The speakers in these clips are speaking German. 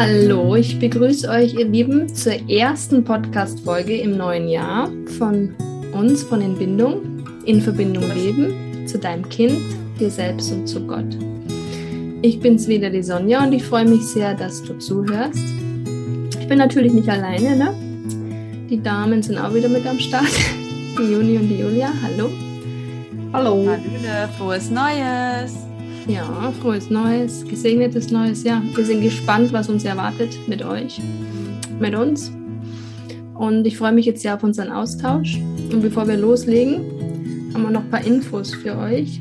Hallo, ich begrüße euch, ihr Lieben, zur ersten Podcast-Folge im neuen Jahr von uns, von Entbindung, in Verbindung leben, zu deinem Kind, dir selbst und zu Gott. Ich bin's wieder, die Sonja, und ich freue mich sehr, dass du zuhörst. Ich bin natürlich nicht alleine, ne? Die Damen sind auch wieder mit am Start. Die Juni und die Julia, hallo. Hallo. Hallöle, frohes Neues. Ja, frohes Neues, gesegnetes Neues. Ja, wir sind gespannt, was uns erwartet mit euch, mit uns. Und ich freue mich jetzt sehr auf unseren Austausch. Und bevor wir loslegen, haben wir noch ein paar Infos für euch.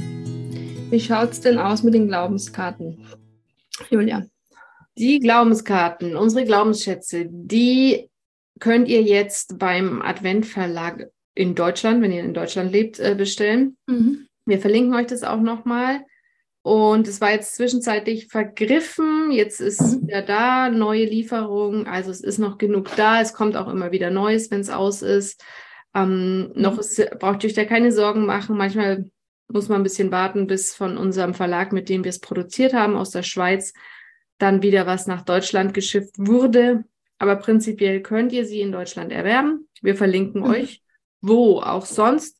Wie schaut es denn aus mit den Glaubenskarten? Julia. Die Glaubenskarten, unsere Glaubensschätze, die könnt ihr jetzt beim Adventverlag in Deutschland, wenn ihr in Deutschland lebt, äh, bestellen. Mhm. Wir verlinken euch das auch nochmal. Und es war jetzt zwischenzeitlich vergriffen. Jetzt ist mhm. wieder da, neue Lieferung. Also es ist noch genug da. Es kommt auch immer wieder Neues, wenn es aus ist. Ähm, mhm. Noch ist, braucht ihr euch da keine Sorgen machen. Manchmal muss man ein bisschen warten, bis von unserem Verlag, mit dem wir es produziert haben, aus der Schweiz, dann wieder was nach Deutschland geschifft wurde. Aber prinzipiell könnt ihr sie in Deutschland erwerben. Wir verlinken mhm. euch wo auch sonst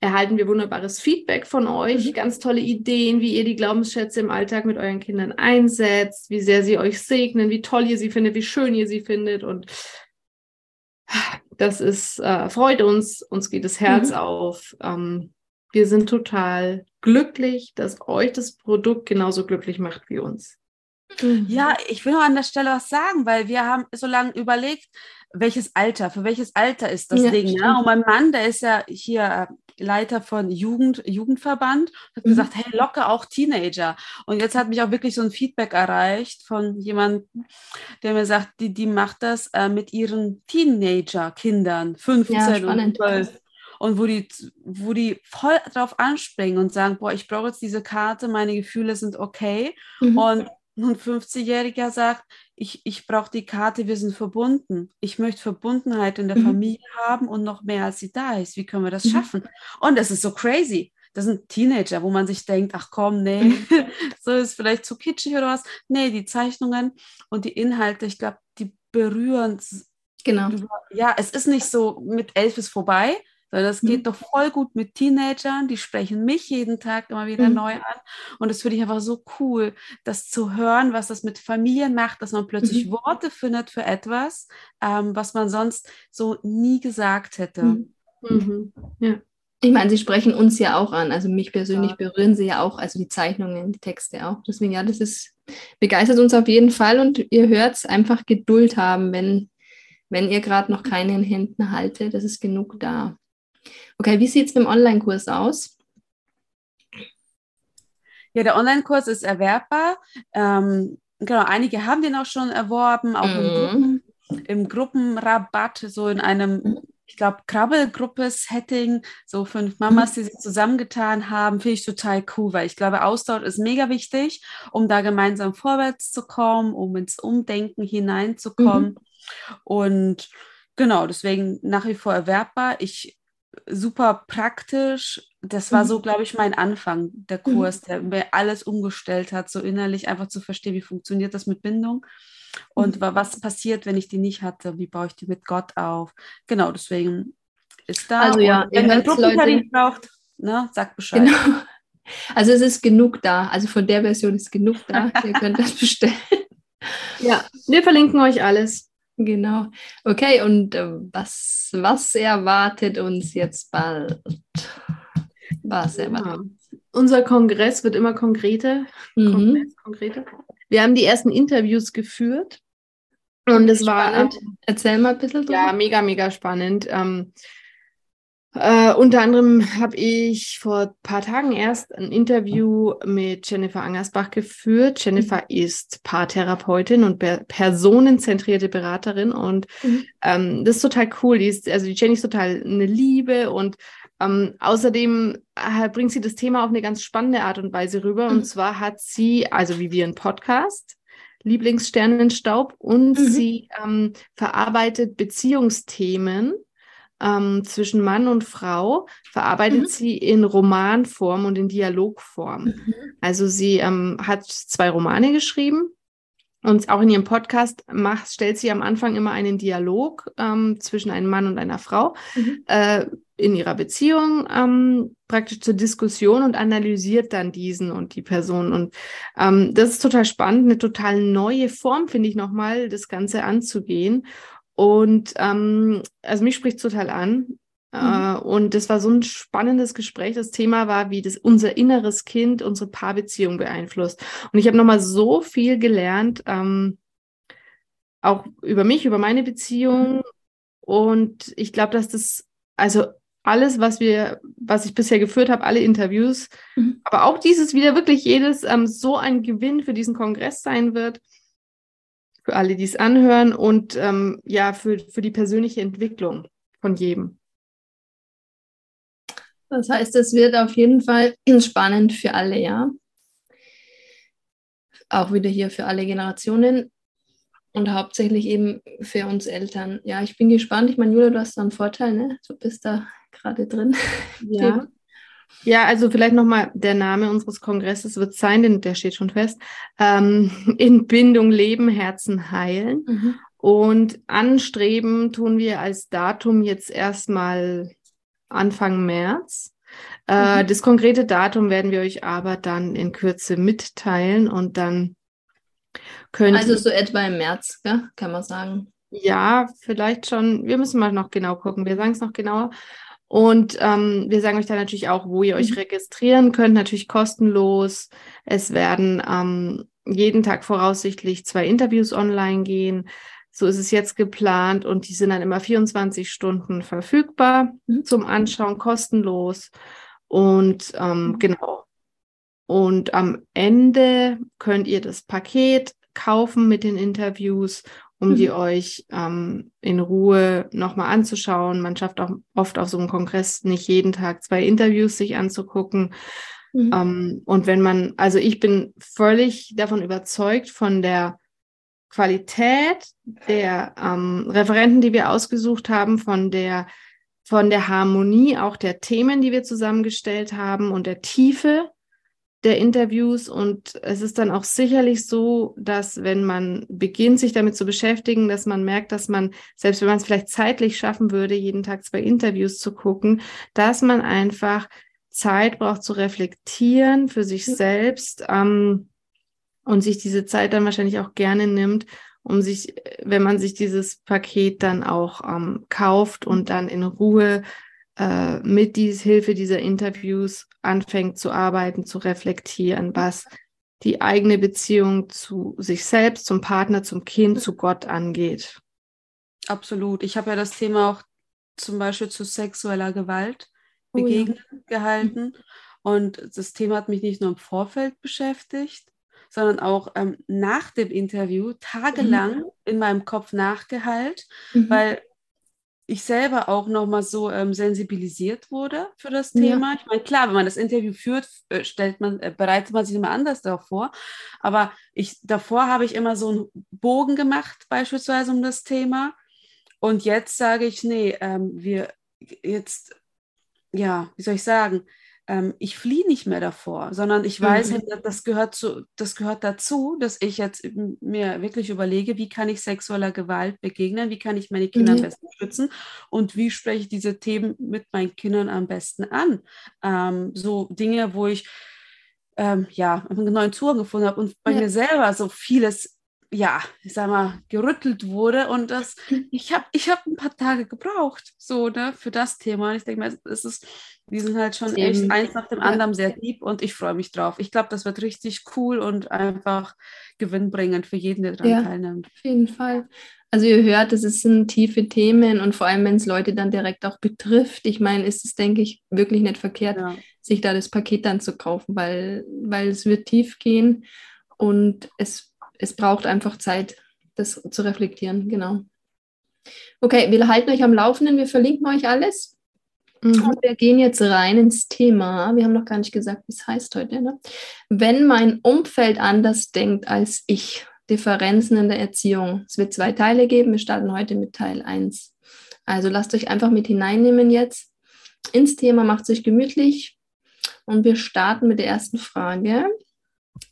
erhalten wir wunderbares Feedback von euch, mhm. ganz tolle Ideen, wie ihr die Glaubensschätze im Alltag mit euren Kindern einsetzt, wie sehr sie euch segnen, wie toll ihr sie findet, wie schön ihr sie findet und das ist äh, freut uns, uns geht das Herz mhm. auf. Ähm, wir sind total glücklich, dass euch das Produkt genauso glücklich macht wie uns. Ja, ich will nur an der Stelle was sagen, weil wir haben so lange überlegt, welches Alter, für welches Alter ist das ja, Ding. Ja? Und mein Mann, der ist ja hier äh, Leiter von Jugend, Jugendverband, hat mhm. gesagt, hey, locker auch Teenager. Und jetzt hat mich auch wirklich so ein Feedback erreicht von jemandem, der mir sagt, die, die macht das äh, mit ihren Teenager-Kindern, 15 ja, und 12 und wo die, wo die voll drauf anspringen und sagen, boah, ich brauche jetzt diese Karte, meine Gefühle sind okay. Mhm. Und ein 50-Jähriger sagt, ich, ich brauche die Karte, wir sind verbunden. Ich möchte Verbundenheit in der mhm. Familie haben und noch mehr, als sie da ist. Wie können wir das mhm. schaffen? Und das ist so crazy. Das sind Teenager, wo man sich denkt, ach komm, nee, mhm. so ist vielleicht zu kitschig oder was. Nee, die Zeichnungen und die Inhalte, ich glaube, die berühren. Genau. Ja, es ist nicht so mit elf ist vorbei, das geht mhm. doch voll gut mit Teenagern, die sprechen mich jeden Tag immer wieder mhm. neu an. Und das finde ich einfach so cool, das zu hören, was das mit Familien macht, dass man plötzlich mhm. Worte findet für etwas, ähm, was man sonst so nie gesagt hätte. Mhm. Mhm. Ja. Ich meine, sie sprechen uns ja auch an. Also mich persönlich ja. berühren sie ja auch, also die Zeichnungen, die Texte auch. Deswegen, ja, das ist, begeistert uns auf jeden Fall und ihr hört es einfach Geduld haben, wenn, wenn ihr gerade noch keine in Händen haltet. Das ist genug da. Okay, wie sieht es mit dem Online-Kurs aus? Ja, der Online-Kurs ist erwerbbar. Ähm, genau, einige haben den auch schon erworben, auch mhm. im, Gruppen, im Gruppenrabatt, so in einem ich glaube, Krabbelgruppe-Setting, so fünf Mamas, die sich zusammengetan haben, finde ich total cool, weil ich glaube, Austausch ist mega wichtig, um da gemeinsam vorwärts zu kommen, um ins Umdenken hineinzukommen. Mhm. Und genau, deswegen nach wie vor erwerbbar. Ich super praktisch. Das war mhm. so, glaube ich, mein Anfang, der mhm. Kurs, der mir alles umgestellt hat, so innerlich einfach zu verstehen, wie funktioniert das mit Bindung und mhm. was passiert, wenn ich die nicht hatte, wie baue ich die mit Gott auf. Genau, deswegen ist da. Also ja, wenn ihr Gruppentarif braucht, ne, sagt Bescheid. Genau. Also es ist genug da. Also von der Version ist genug da. ihr könnt das bestellen. Ja, wir verlinken euch alles. Genau. Okay, und äh, was, was erwartet uns jetzt bald? Was erwartet ja. Unser Kongress wird immer konkreter. Mhm. Kongress, konkreter. Wir haben die ersten Interviews geführt. Und es war. Erzähl mal ein bisschen. Ja, mega, mega spannend. Ähm, äh, unter anderem habe ich vor ein paar Tagen erst ein Interview mit Jennifer Angersbach geführt. Jennifer mhm. ist Paartherapeutin und personenzentrierte Beraterin und mhm. ähm, das ist total cool. Die ist, also die Jenny ist total eine Liebe und ähm, außerdem äh, bringt sie das Thema auf eine ganz spannende Art und Weise rüber. Mhm. Und zwar hat sie, also wie wir einen Podcast, Lieblingssternenstaub, und mhm. sie ähm, verarbeitet Beziehungsthemen ähm, zwischen Mann und Frau verarbeitet mhm. sie in Romanform und in Dialogform. Mhm. Also sie ähm, hat zwei Romane geschrieben und auch in ihrem Podcast macht, stellt sie am Anfang immer einen Dialog ähm, zwischen einem Mann und einer Frau mhm. äh, in ihrer Beziehung ähm, praktisch zur Diskussion und analysiert dann diesen und die Person. Und ähm, das ist total spannend, eine total neue Form, finde ich nochmal, das Ganze anzugehen. Und ähm, also mich spricht total an. Äh, mhm. und das war so ein spannendes Gespräch. Das Thema war, wie das unser inneres Kind unsere Paarbeziehung beeinflusst. Und ich habe nochmal so viel gelernt, ähm, auch über mich, über meine Beziehung. Und ich glaube, dass das, also alles, was wir, was ich bisher geführt habe, alle Interviews, mhm. aber auch dieses wieder wirklich jedes ähm, so ein Gewinn für diesen Kongress sein wird, für alle, die es anhören und ähm, ja, für, für die persönliche Entwicklung von jedem. Das heißt, es wird auf jeden Fall spannend für alle, ja. Auch wieder hier für alle Generationen und hauptsächlich eben für uns Eltern. Ja, ich bin gespannt. Ich meine, Julia, du hast da einen Vorteil, ne? Du bist da gerade drin. Ja. Ja, also vielleicht nochmal der Name unseres Kongresses wird sein, denn der steht schon fest. Ähm, in Bindung leben, Herzen heilen. Mhm. Und anstreben tun wir als Datum jetzt erstmal Anfang März. Äh, mhm. Das konkrete Datum werden wir euch aber dann in Kürze mitteilen und dann könnt Also so etwa im März, gell? kann man sagen. Ja, vielleicht schon. Wir müssen mal noch genau gucken. Wir sagen es noch genauer. Und ähm, wir sagen euch dann natürlich auch, wo ihr euch mhm. registrieren könnt, natürlich kostenlos. Es werden ähm, jeden Tag voraussichtlich zwei Interviews online gehen. So ist es jetzt geplant und die sind dann immer 24 Stunden verfügbar mhm. zum Anschauen, kostenlos. Und ähm, mhm. genau. Und am Ende könnt ihr das Paket kaufen mit den Interviews, um mhm. die euch ähm, in Ruhe nochmal anzuschauen. Man schafft auch oft auf so einem Kongress nicht jeden Tag zwei Interviews sich anzugucken. Mhm. Ähm, und wenn man, also ich bin völlig davon überzeugt von der Qualität der ähm, Referenten, die wir ausgesucht haben, von der, von der Harmonie auch der Themen, die wir zusammengestellt haben und der Tiefe der Interviews. Und es ist dann auch sicherlich so, dass wenn man beginnt, sich damit zu beschäftigen, dass man merkt, dass man, selbst wenn man es vielleicht zeitlich schaffen würde, jeden Tag zwei Interviews zu gucken, dass man einfach Zeit braucht zu reflektieren für sich selbst. Ähm, und sich diese Zeit dann wahrscheinlich auch gerne nimmt, um sich, wenn man sich dieses Paket dann auch ähm, kauft und dann in Ruhe äh, mit dieser Hilfe dieser Interviews anfängt zu arbeiten, zu reflektieren, was die eigene Beziehung zu sich selbst, zum Partner, zum Kind, zu Gott angeht. Absolut. Ich habe ja das Thema auch zum Beispiel zu sexueller Gewalt begegnet oh ja. gehalten. Und das Thema hat mich nicht nur im Vorfeld beschäftigt, sondern auch ähm, nach dem Interview tagelang mhm. in meinem Kopf nachgeheilt, mhm. weil ich selber auch nochmal so ähm, sensibilisiert wurde für das Thema. Ja. Ich meine, klar, wenn man das Interview führt, äh, stellt man, äh, bereitet man sich immer anders darauf vor. Aber ich, davor habe ich immer so einen Bogen gemacht, beispielsweise um das Thema. Und jetzt sage ich, nee, ähm, wir jetzt, ja, wie soll ich sagen, ähm, ich fliehe nicht mehr davor, sondern ich weiß, mhm. das, gehört zu, das gehört dazu, dass ich jetzt mir wirklich überlege, wie kann ich sexueller Gewalt begegnen, wie kann ich meine Kinder mhm. am besten schützen und wie spreche ich diese Themen mit meinen Kindern am besten an. Ähm, so Dinge, wo ich ähm, ja einen neuen Zugang gefunden habe und bei ja. mir selber so vieles ja, ich sag mal, gerüttelt wurde. Und das, ich habe ich hab ein paar Tage gebraucht, so, ne, für das Thema. Und ich denke mal, es ist, die sind halt schon Eben. echt eins nach dem anderen sehr deep und ich freue mich drauf. Ich glaube, das wird richtig cool und einfach gewinnbringend für jeden, der daran ja, teilnimmt. Auf jeden Fall. Also ihr hört, es sind tiefe Themen und vor allem, wenn es Leute dann direkt auch betrifft. Ich meine, ist es, denke ich, wirklich nicht verkehrt, ja. sich da das Paket dann zu kaufen, weil, weil es wird tief gehen und es es braucht einfach Zeit, das zu reflektieren, genau. Okay, wir halten euch am Laufenden, wir verlinken euch alles. Mhm. Und wir gehen jetzt rein ins Thema. Wir haben noch gar nicht gesagt, wie es heißt heute. Ne? Wenn mein Umfeld anders denkt als ich, Differenzen in der Erziehung. Es wird zwei Teile geben. Wir starten heute mit Teil 1. Also lasst euch einfach mit hineinnehmen jetzt ins Thema, macht sich gemütlich und wir starten mit der ersten Frage.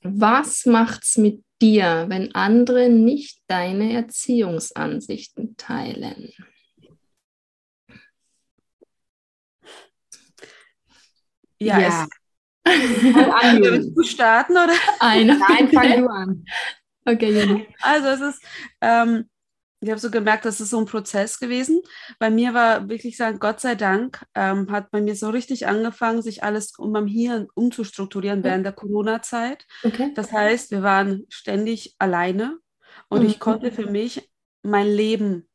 Was macht's mit dir, wenn andere nicht deine Erziehungsansichten teilen? Ja, ja. Willst du starten oder? Eine. Nein, fang du an. Okay, Juni. Also es ist, ähm, ich habe so gemerkt, das ist so ein Prozess gewesen. Bei mir war wirklich sagen, Gott sei Dank, ähm, hat bei mir so richtig angefangen, sich alles um am Hirn umzustrukturieren okay. während der Corona-Zeit. Okay. Das heißt, wir waren ständig alleine und mhm. ich konnte für mich mein Leben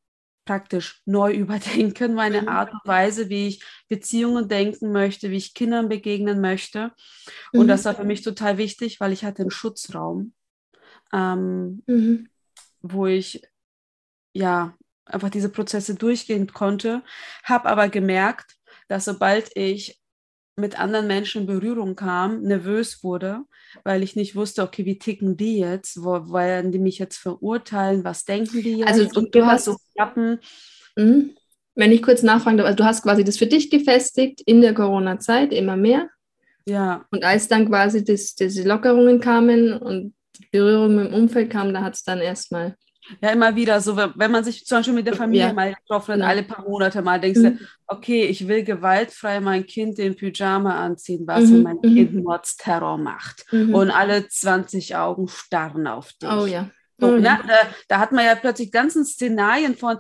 praktisch neu überdenken, meine mhm. Art und Weise, wie ich Beziehungen denken möchte, wie ich Kindern begegnen möchte. Und mhm. das war für mich total wichtig, weil ich hatte einen Schutzraum, ähm, mhm. wo ich ja einfach diese Prozesse durchgehen konnte, habe aber gemerkt, dass sobald ich mit anderen Menschen in Berührung kam, nervös wurde, weil ich nicht wusste, okay, wie ticken die jetzt? Wo wollen die mich jetzt verurteilen? Was denken die jetzt? Also und du hast so klappen. Mhm. Wenn ich kurz nachfragen darf, also du hast quasi das für dich gefestigt in der Corona-Zeit immer mehr. Ja. Und als dann quasi das, diese Lockerungen kamen und die Berührung im Umfeld kam, da hat es dann erstmal ja, immer wieder so, wenn man sich zum Beispiel mit der Familie ja. mal getroffen hat, genau. alle paar Monate mal denkst mhm. du, okay, ich will gewaltfrei mein Kind den Pyjama anziehen, was mhm. mein mhm. Kind Mordsterror macht. Mhm. Und alle 20 Augen starren auf dich. Oh ja. So, oh, ne? da, da, hat man ja plötzlich ganzen Szenarien von,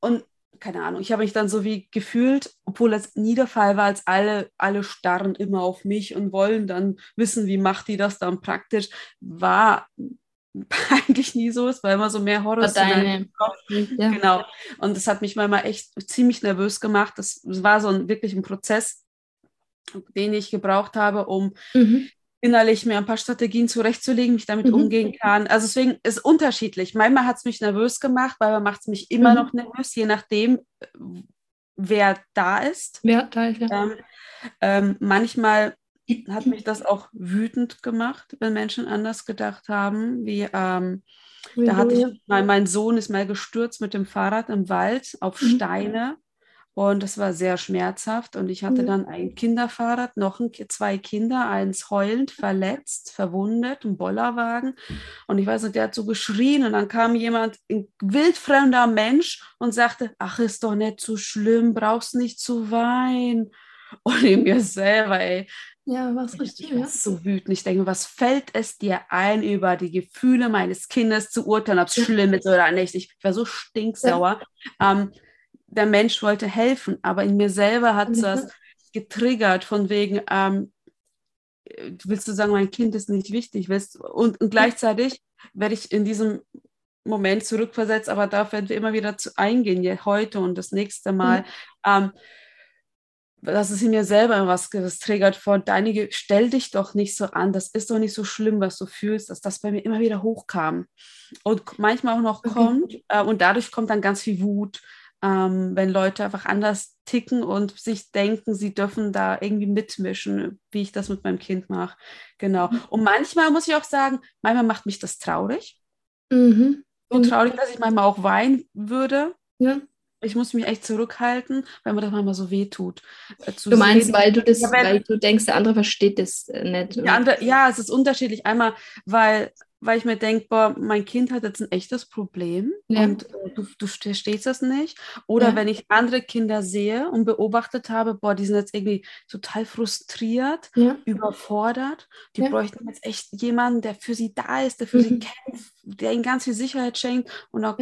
und keine Ahnung, ich habe mich dann so wie gefühlt, obwohl das nie der Fall war, als alle, alle starren immer auf mich und wollen dann wissen, wie macht die das dann praktisch, war eigentlich nie so ist, weil immer so mehr Horror Deine. Ja. Genau. Und das hat mich manchmal echt ziemlich nervös gemacht. Das, war so ein wirklich ein Prozess, den ich gebraucht habe, um mhm. innerlich mir ein paar Strategien zurechtzulegen, mich damit mhm. umgehen kann. Also deswegen ist es unterschiedlich. Manchmal hat es mich nervös gemacht, weil man macht es mich immer mhm. noch nervös, je nachdem, wer da ist. Wer da ist, ja. Ähm, ähm, manchmal hat mich das auch wütend gemacht, wenn Menschen anders gedacht haben. Wie, ähm, da hatte ich, mein, mein, Sohn ist mal gestürzt mit dem Fahrrad im Wald auf mhm. Steine. Und das war sehr schmerzhaft. Und ich hatte mhm. dann ein Kinderfahrrad, noch ein, zwei Kinder, eins heulend, verletzt, verwundet, ein Bollerwagen. Und ich weiß nicht, der hat so geschrien. Und dann kam jemand, ein wildfremder Mensch, und sagte: Ach, ist doch nicht so schlimm, brauchst nicht zu weinen. Und in mir selber, ey, ja, was richtig. Ich bin so wütend. Ich denke, was fällt es dir ein, über die Gefühle meines Kindes zu urteilen, ob es ja. schlimm ist oder nicht? Ich war so stinksauer. Ja. Ähm, der Mensch wollte helfen, aber in mir selber hat es das getriggert, von wegen, ähm, willst du sagen, mein Kind ist nicht wichtig? Willst, und, und gleichzeitig werde ich in diesem Moment zurückversetzt, aber darauf werden wir immer wieder zu eingehen, heute und das nächste Mal. Mhm. Ähm, dass es in mir selber was triggert von, deinige, stell dich doch nicht so an, das ist doch nicht so schlimm, was du fühlst, dass das bei mir immer wieder hochkam und manchmal auch noch okay. kommt äh, und dadurch kommt dann ganz viel Wut, ähm, wenn Leute einfach anders ticken und sich denken, sie dürfen da irgendwie mitmischen, wie ich das mit meinem Kind mache. Genau. Mhm. Und manchmal muss ich auch sagen, manchmal macht mich das traurig. Mhm. So traurig, dass ich manchmal auch weinen würde. Ja ich muss mich echt zurückhalten, weil mir das manchmal so weh tut. Äh, du meinst, sehen. weil du das, ja, weil du denkst, der andere versteht das äh, nicht. Andere, ja, es ist unterschiedlich. Einmal, weil, weil ich mir denke, boah, mein Kind hat jetzt ein echtes Problem ja. und äh, du, du verstehst das nicht. Oder ja. wenn ich andere Kinder sehe und beobachtet habe, boah, die sind jetzt irgendwie total frustriert, überfordert. Die bräuchten jetzt echt jemanden, der für sie da ist, der für mhm. sie kämpft, der ihnen ganz viel Sicherheit schenkt. Und auch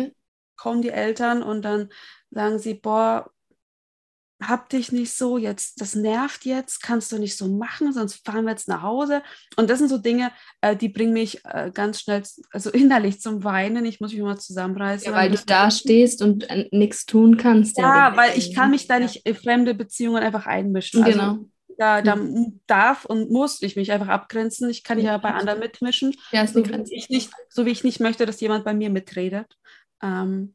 kommen die Eltern und dann sagen sie, boah, hab dich nicht so, jetzt, das nervt jetzt, kannst du nicht so machen, sonst fahren wir jetzt nach Hause. Und das sind so Dinge, äh, die bringen mich äh, ganz schnell, also innerlich zum Weinen. Ich muss mich mal zusammenreißen. Ja, weil du da stehst und äh, nichts tun kannst. Ja, weil ich kann mich da nicht in fremde Beziehungen einfach einmischen. Also, genau. Da, da mhm. darf und muss ich mich einfach abgrenzen. Ich kann ja bei anderen mitmischen. Ja, ist so, wie ich nicht, so wie ich nicht möchte, dass jemand bei mir mitredet. Ähm,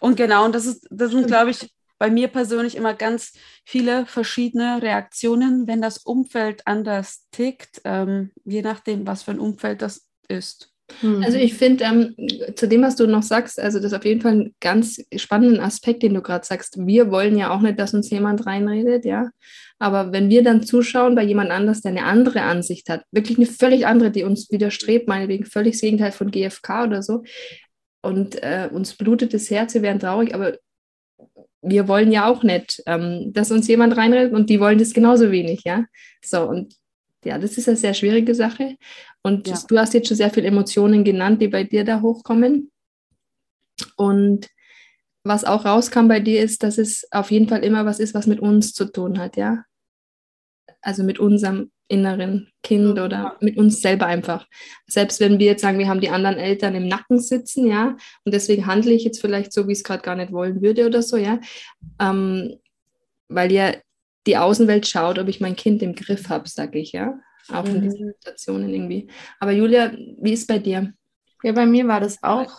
und genau, und das ist, das sind, glaube ich, bei mir persönlich immer ganz viele verschiedene Reaktionen, wenn das Umfeld anders tickt, ähm, je nachdem, was für ein Umfeld das ist. Mhm. Also ich finde, ähm, zu dem, was du noch sagst, also das ist auf jeden Fall ein ganz spannender Aspekt, den du gerade sagst. Wir wollen ja auch nicht, dass uns jemand reinredet, ja. Aber wenn wir dann zuschauen bei jemand anders, der eine andere Ansicht hat, wirklich eine völlig andere, die uns widerstrebt, meinetwegen völlig das Gegenteil von GFK oder so, und äh, uns blutet das Herz, wir werden traurig, aber wir wollen ja auch nicht, ähm, dass uns jemand reinredet und die wollen das genauso wenig, ja. So, und ja, das ist eine sehr schwierige Sache. Und ja. du hast jetzt schon sehr viele Emotionen genannt, die bei dir da hochkommen. Und was auch rauskam bei dir ist, dass es auf jeden Fall immer was ist, was mit uns zu tun hat, ja. Also mit unserem inneren Kind oder mit uns selber einfach. Selbst wenn wir jetzt sagen, wir haben die anderen Eltern im Nacken sitzen, ja, und deswegen handle ich jetzt vielleicht so, wie ich es gerade gar nicht wollen würde oder so, ja, ähm, weil ja die Außenwelt schaut, ob ich mein Kind im Griff habe, sage ich, ja, auch mhm. in diesen Situationen irgendwie. Aber Julia, wie ist bei dir? Ja, bei mir war das auch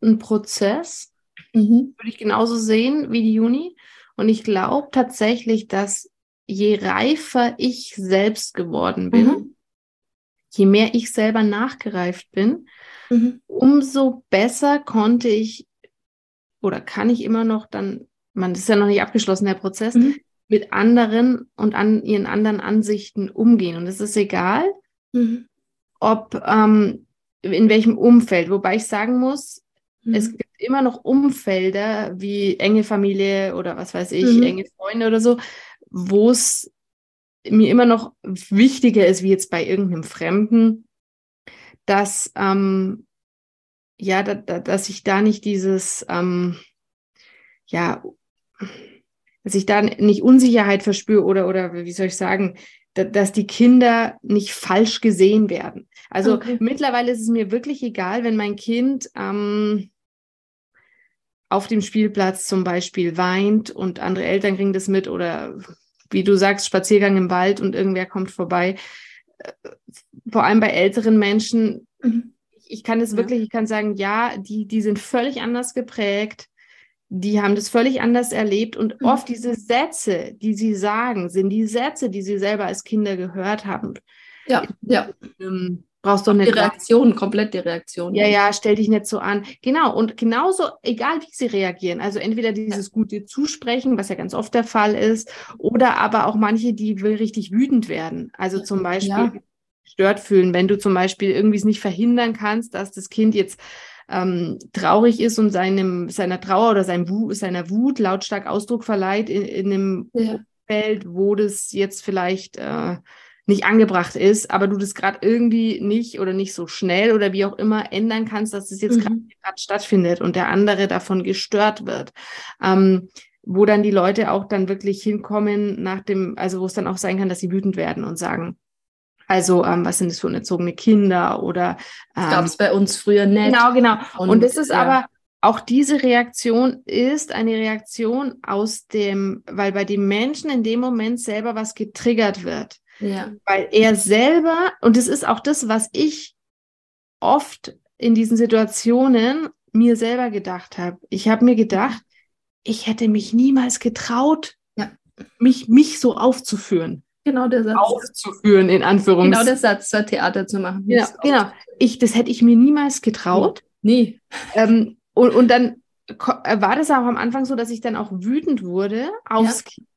ein Prozess, mhm. würde ich genauso sehen wie die Juni. Und ich glaube tatsächlich, dass je reifer ich selbst geworden bin, mhm. je mehr ich selber nachgereift bin, mhm. umso besser konnte ich oder kann ich immer noch dann, man ist ja noch nicht abgeschlossen, der Prozess, mhm. mit anderen und an ihren anderen Ansichten umgehen. Und es ist egal, mhm. ob ähm, in welchem Umfeld, wobei ich sagen muss, es mhm. gibt immer noch Umfelder wie enge Familie oder was weiß ich, mhm. enge Freunde oder so, wo es mir immer noch wichtiger ist, wie jetzt bei irgendeinem Fremden, dass, ähm, ja, da, da, dass ich da nicht dieses, ähm, ja, dass ich da nicht Unsicherheit verspüre oder, oder wie soll ich sagen, da, dass die Kinder nicht falsch gesehen werden. Also okay. mittlerweile ist es mir wirklich egal, wenn mein Kind ähm, auf dem Spielplatz zum Beispiel weint und andere Eltern kriegen das mit oder wie du sagst, Spaziergang im Wald und irgendwer kommt vorbei. Äh, vor allem bei älteren Menschen, mhm. ich kann es ja. wirklich, ich kann sagen, ja, die, die sind völlig anders geprägt, die haben das völlig anders erlebt und mhm. oft diese Sätze, die sie sagen, sind die Sätze, die sie selber als Kinder gehört haben. Ja, ja. Ähm, Brauchst doch nicht. Die Reaktion, komplett die Reaktion. Ja, ja, stell dich nicht so an. Genau. Und genauso, egal wie sie reagieren. Also entweder dieses gute Zusprechen, was ja ganz oft der Fall ist, oder aber auch manche, die richtig wütend werden. Also zum Beispiel ja. stört fühlen, wenn du zum Beispiel irgendwie es nicht verhindern kannst, dass das Kind jetzt ähm, traurig ist und seinem, seiner Trauer oder seinem seiner Wut lautstark Ausdruck verleiht in, in einem ja. Feld, wo das jetzt vielleicht äh, nicht angebracht ist, aber du das gerade irgendwie nicht oder nicht so schnell oder wie auch immer ändern kannst, dass es jetzt mhm. gerade stattfindet und der andere davon gestört wird. Ähm, wo dann die Leute auch dann wirklich hinkommen nach dem, also wo es dann auch sein kann, dass sie wütend werden und sagen, also, ähm, was sind das für unerzogene Kinder oder ähm, gab es bei uns früher nicht. Genau, genau. Und, und das ist ja. aber auch diese Reaktion ist eine Reaktion aus dem, weil bei dem Menschen in dem Moment selber was getriggert wird. Ja. Weil er selber, und es ist auch das, was ich oft in diesen Situationen mir selber gedacht habe. Ich habe mir gedacht, ich hätte mich niemals getraut, ja. mich, mich so aufzuführen. Genau der Satz. Aufzuführen, in Anführungszeichen. Genau der Satz, zwar Theater zu machen. Genau, genau. Ich, das hätte ich mir niemals getraut. Nie. Ähm, und, und dann war das auch am Anfang so, dass ich dann auch wütend wurde aufs ja. Kind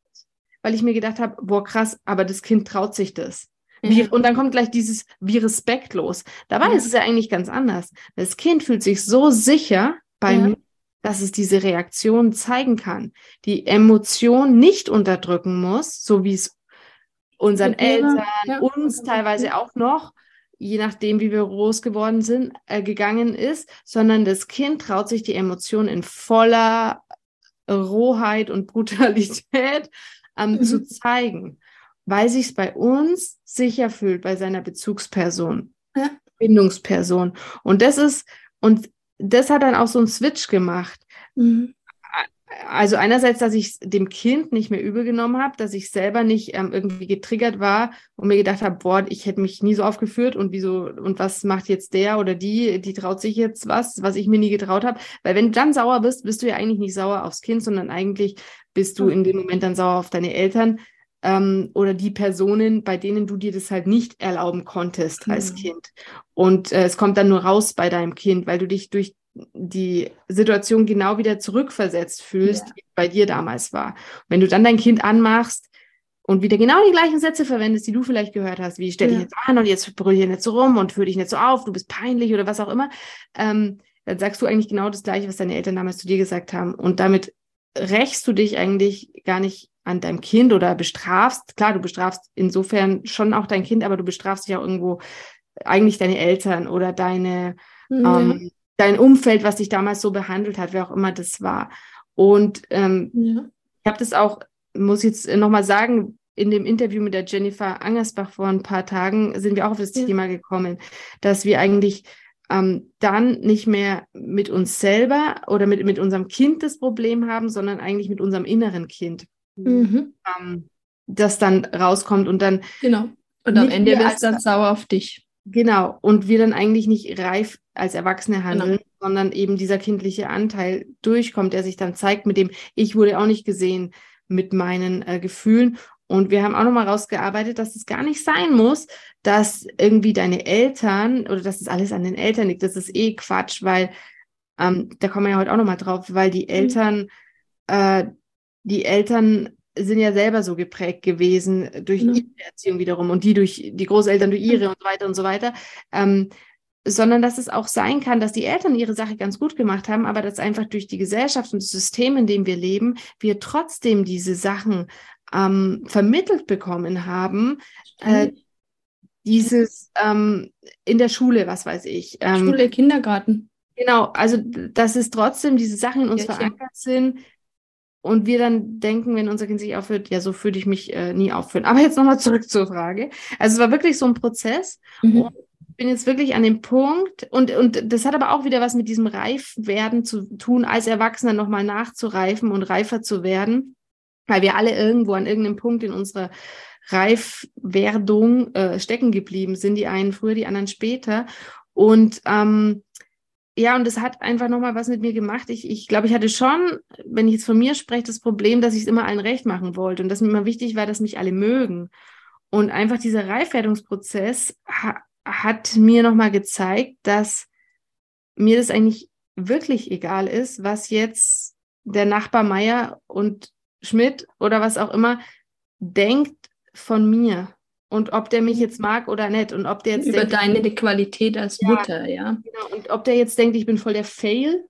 weil ich mir gedacht habe, boah, krass, aber das Kind traut sich das. Wie, und dann kommt gleich dieses wie respektlos. Dabei ja. ist es ja eigentlich ganz anders. Das Kind fühlt sich so sicher bei ja. mir, dass es diese Reaktion zeigen kann, die Emotion nicht unterdrücken muss, so wie es unseren ja. Eltern, uns teilweise auch noch, je nachdem, wie wir groß geworden sind, äh, gegangen ist, sondern das Kind traut sich die Emotion in voller Rohheit und Brutalität ähm, mhm. zu zeigen, weil sich es bei uns sicher fühlt, bei seiner Bezugsperson, ja. Bindungsperson. Und das ist, und das hat dann auch so einen Switch gemacht. Mhm also einerseits, dass ich dem Kind nicht mehr übel genommen habe, dass ich selber nicht ähm, irgendwie getriggert war und mir gedacht habe, boah, ich hätte mich nie so aufgeführt und wieso und was macht jetzt der oder die, die traut sich jetzt was, was ich mir nie getraut habe. Weil wenn du dann sauer bist, bist du ja eigentlich nicht sauer aufs Kind, sondern eigentlich bist du in dem Moment dann sauer auf deine Eltern, ähm, oder die Personen, bei denen du dir das halt nicht erlauben konntest mhm. als Kind. Und äh, es kommt dann nur raus bei deinem Kind, weil du dich durch die Situation genau wieder zurückversetzt fühlst, ja. wie bei dir damals war. Wenn du dann dein Kind anmachst und wieder genau die gleichen Sätze verwendest, die du vielleicht gehört hast, wie stell dich ja. jetzt an und jetzt brüll hier nicht so rum und führ dich nicht so auf, du bist peinlich oder was auch immer, ähm, dann sagst du eigentlich genau das Gleiche, was deine Eltern damals zu dir gesagt haben. Und damit rächst du dich eigentlich gar nicht an deinem Kind oder bestrafst. Klar, du bestrafst insofern schon auch dein Kind, aber du bestrafst ja irgendwo eigentlich deine Eltern oder deine, mhm. ähm, dein Umfeld, was dich damals so behandelt hat, wer auch immer das war. Und ähm, ja. ich habe das auch, muss jetzt nochmal sagen, in dem Interview mit der Jennifer Angersbach vor ein paar Tagen sind wir auch auf das ja. Thema gekommen, dass wir eigentlich ähm, dann nicht mehr mit uns selber oder mit, mit unserem Kind das Problem haben, sondern eigentlich mit unserem inneren Kind. Mhm. Ähm, das dann rauskommt und dann. Genau. Und am Ende wird es dann sauer auf dich. Genau. Und wir dann eigentlich nicht reif als Erwachsene genau. handeln, genau. sondern eben dieser kindliche Anteil durchkommt, der sich dann zeigt, mit dem ich wurde auch nicht gesehen mit meinen äh, Gefühlen. Und wir haben auch nochmal rausgearbeitet, dass es gar nicht sein muss, dass irgendwie deine Eltern oder dass es alles an den Eltern liegt. Das ist eh Quatsch, weil ähm, da kommen wir ja heute auch nochmal drauf, weil die mhm. Eltern, mhm. äh, die Eltern sind ja selber so geprägt gewesen durch ihre Erziehung wiederum und die durch die Großeltern durch ihre und so weiter und so weiter. Ähm, sondern dass es auch sein kann, dass die Eltern ihre Sache ganz gut gemacht haben, aber dass einfach durch die Gesellschaft und das System, in dem wir leben, wir trotzdem diese Sachen ähm, vermittelt bekommen haben. Äh, dieses ähm, in der Schule, was weiß ich. Ähm, Schule, Kindergarten. Genau, also dass es trotzdem diese Sachen in uns ja, verankert sind, und wir dann denken, wenn unser Kind sich aufhört, ja, so würde ich mich äh, nie aufführen. Aber jetzt nochmal zurück zur Frage. Also es war wirklich so ein Prozess. Mhm. Und ich bin jetzt wirklich an dem Punkt, und, und das hat aber auch wieder was mit diesem Reifwerden zu tun, als Erwachsener nochmal nachzureifen und reifer zu werden, weil wir alle irgendwo an irgendeinem Punkt in unserer Reifwerdung äh, stecken geblieben sind, die einen früher, die anderen später. Und ähm, ja, und es hat einfach nochmal was mit mir gemacht. Ich, ich glaube, ich hatte schon, wenn ich jetzt von mir spreche, das Problem, dass ich es immer allen recht machen wollte und dass mir immer wichtig war, dass mich alle mögen. Und einfach dieser Reifwerdungsprozess ha hat mir nochmal gezeigt, dass mir das eigentlich wirklich egal ist, was jetzt der Nachbar Meier und Schmidt oder was auch immer denkt von mir und ob der mich jetzt mag oder nicht und ob der jetzt über denkt, deine Qualität als ja, Mutter, ja. Genau. Und ob der jetzt denkt, ich bin voll der Fail,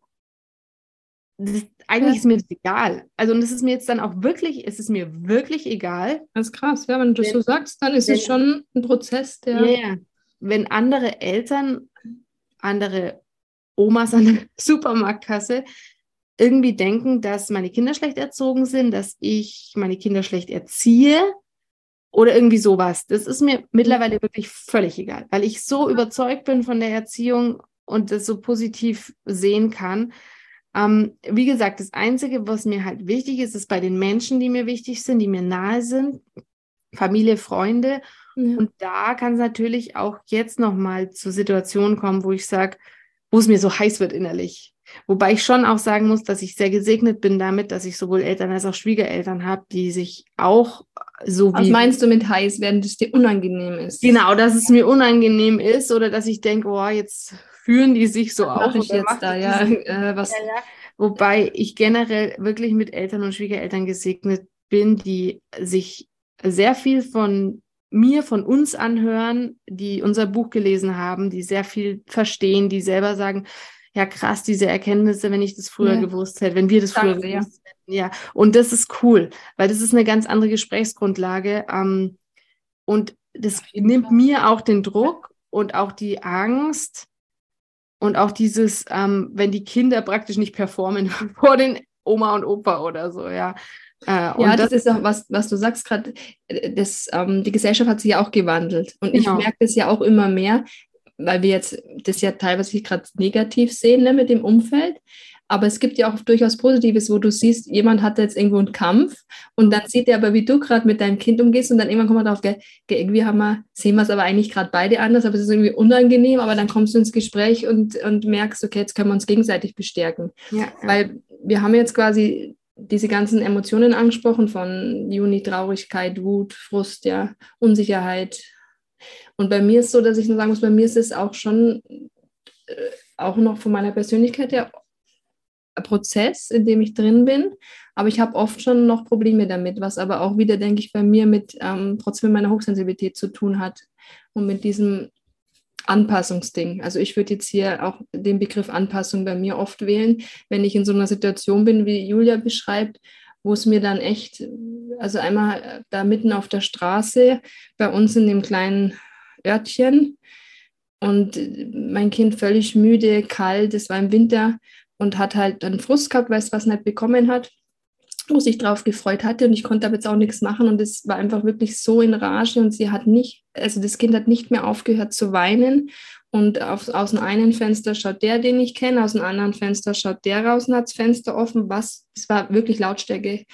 das, eigentlich ja. ist mir das egal. Also und es ist mir jetzt dann auch wirklich, es ist mir wirklich egal. Das ist krass, ja, wenn du das so sagst, dann ist wenn, es schon ein Prozess, der. Ja, wenn andere Eltern, andere Omas an der Supermarktkasse irgendwie denken, dass meine Kinder schlecht erzogen sind, dass ich meine Kinder schlecht erziehe, oder irgendwie sowas. Das ist mir mittlerweile wirklich völlig egal, weil ich so überzeugt bin von der Erziehung und das so positiv sehen kann. Ähm, wie gesagt, das Einzige, was mir halt wichtig ist, ist bei den Menschen, die mir wichtig sind, die mir nahe sind, Familie, Freunde. Ja. Und da kann es natürlich auch jetzt nochmal zu Situationen kommen, wo ich sage, wo es mir so heiß wird innerlich. Wobei ich schon auch sagen muss, dass ich sehr gesegnet bin damit, dass ich sowohl Eltern als auch Schwiegereltern habe, die sich auch so Was meinst du mit heiß werden, dass dir unangenehm ist? Genau, dass es mir unangenehm ist oder dass ich denke, oh, jetzt fühlen die sich so auf. Ich jetzt da, ja, äh, was? Ja, ja. Wobei ich generell wirklich mit Eltern und Schwiegereltern gesegnet bin, die sich sehr viel von mir, von uns anhören, die unser Buch gelesen haben, die sehr viel verstehen, die selber sagen, ja krass, diese Erkenntnisse, wenn ich das früher ja. gewusst hätte, wenn wir das Danke, früher gewusst hätten. Ja, und das ist cool, weil das ist eine ganz andere Gesprächsgrundlage. Ähm, und das nimmt mir auch den Druck und auch die Angst und auch dieses, ähm, wenn die Kinder praktisch nicht performen vor den Oma und Opa oder so, ja. Äh, ja, das, das, ist auch was, was du sagst gerade. ähm, die Gesellschaft hat sich ja auch gewandelt und genau. ich merke das ja auch immer mehr, weil wir jetzt das ja teilweise gerade negativ sehen ne, mit dem Umfeld. Aber es gibt ja auch durchaus Positives, wo du siehst, jemand hat jetzt irgendwo einen Kampf und dann sieht er aber, wie du gerade mit deinem Kind umgehst und dann irgendwann kommt man darauf, gell, irgendwie haben wir, sehen wir es aber eigentlich gerade beide anders, aber es ist irgendwie unangenehm, aber dann kommst du ins Gespräch und, und merkst, okay, jetzt können wir uns gegenseitig bestärken. Ja, ja. Weil wir haben jetzt quasi diese ganzen Emotionen angesprochen von Juni, Traurigkeit, Wut, Frust, ja, Unsicherheit. Und bei mir ist so, dass ich nur sagen muss, bei mir ist es auch schon, äh, auch noch von meiner Persönlichkeit her, ein Prozess, in dem ich drin bin. Aber ich habe oft schon noch Probleme damit, was aber auch wieder, denke ich, bei mir mit ähm, trotzdem meiner Hochsensibilität zu tun hat und mit diesem Anpassungsding. Also ich würde jetzt hier auch den Begriff Anpassung bei mir oft wählen, wenn ich in so einer Situation bin, wie Julia beschreibt, wo es mir dann echt, also einmal da mitten auf der Straße, bei uns in dem kleinen Örtchen. Und mein Kind völlig müde, kalt, es war im Winter und hat halt einen Frust gehabt, weil es was nicht bekommen hat wo sich drauf gefreut hatte. Und ich konnte aber jetzt auch nichts machen. Und es war einfach wirklich so in Rage. Und sie hat nicht, also das Kind hat nicht mehr aufgehört zu weinen. Und auf, aus dem einen Fenster schaut der, den ich kenne, aus dem anderen Fenster schaut der raus und hat das Fenster offen, was, es war wirklich Lautstärke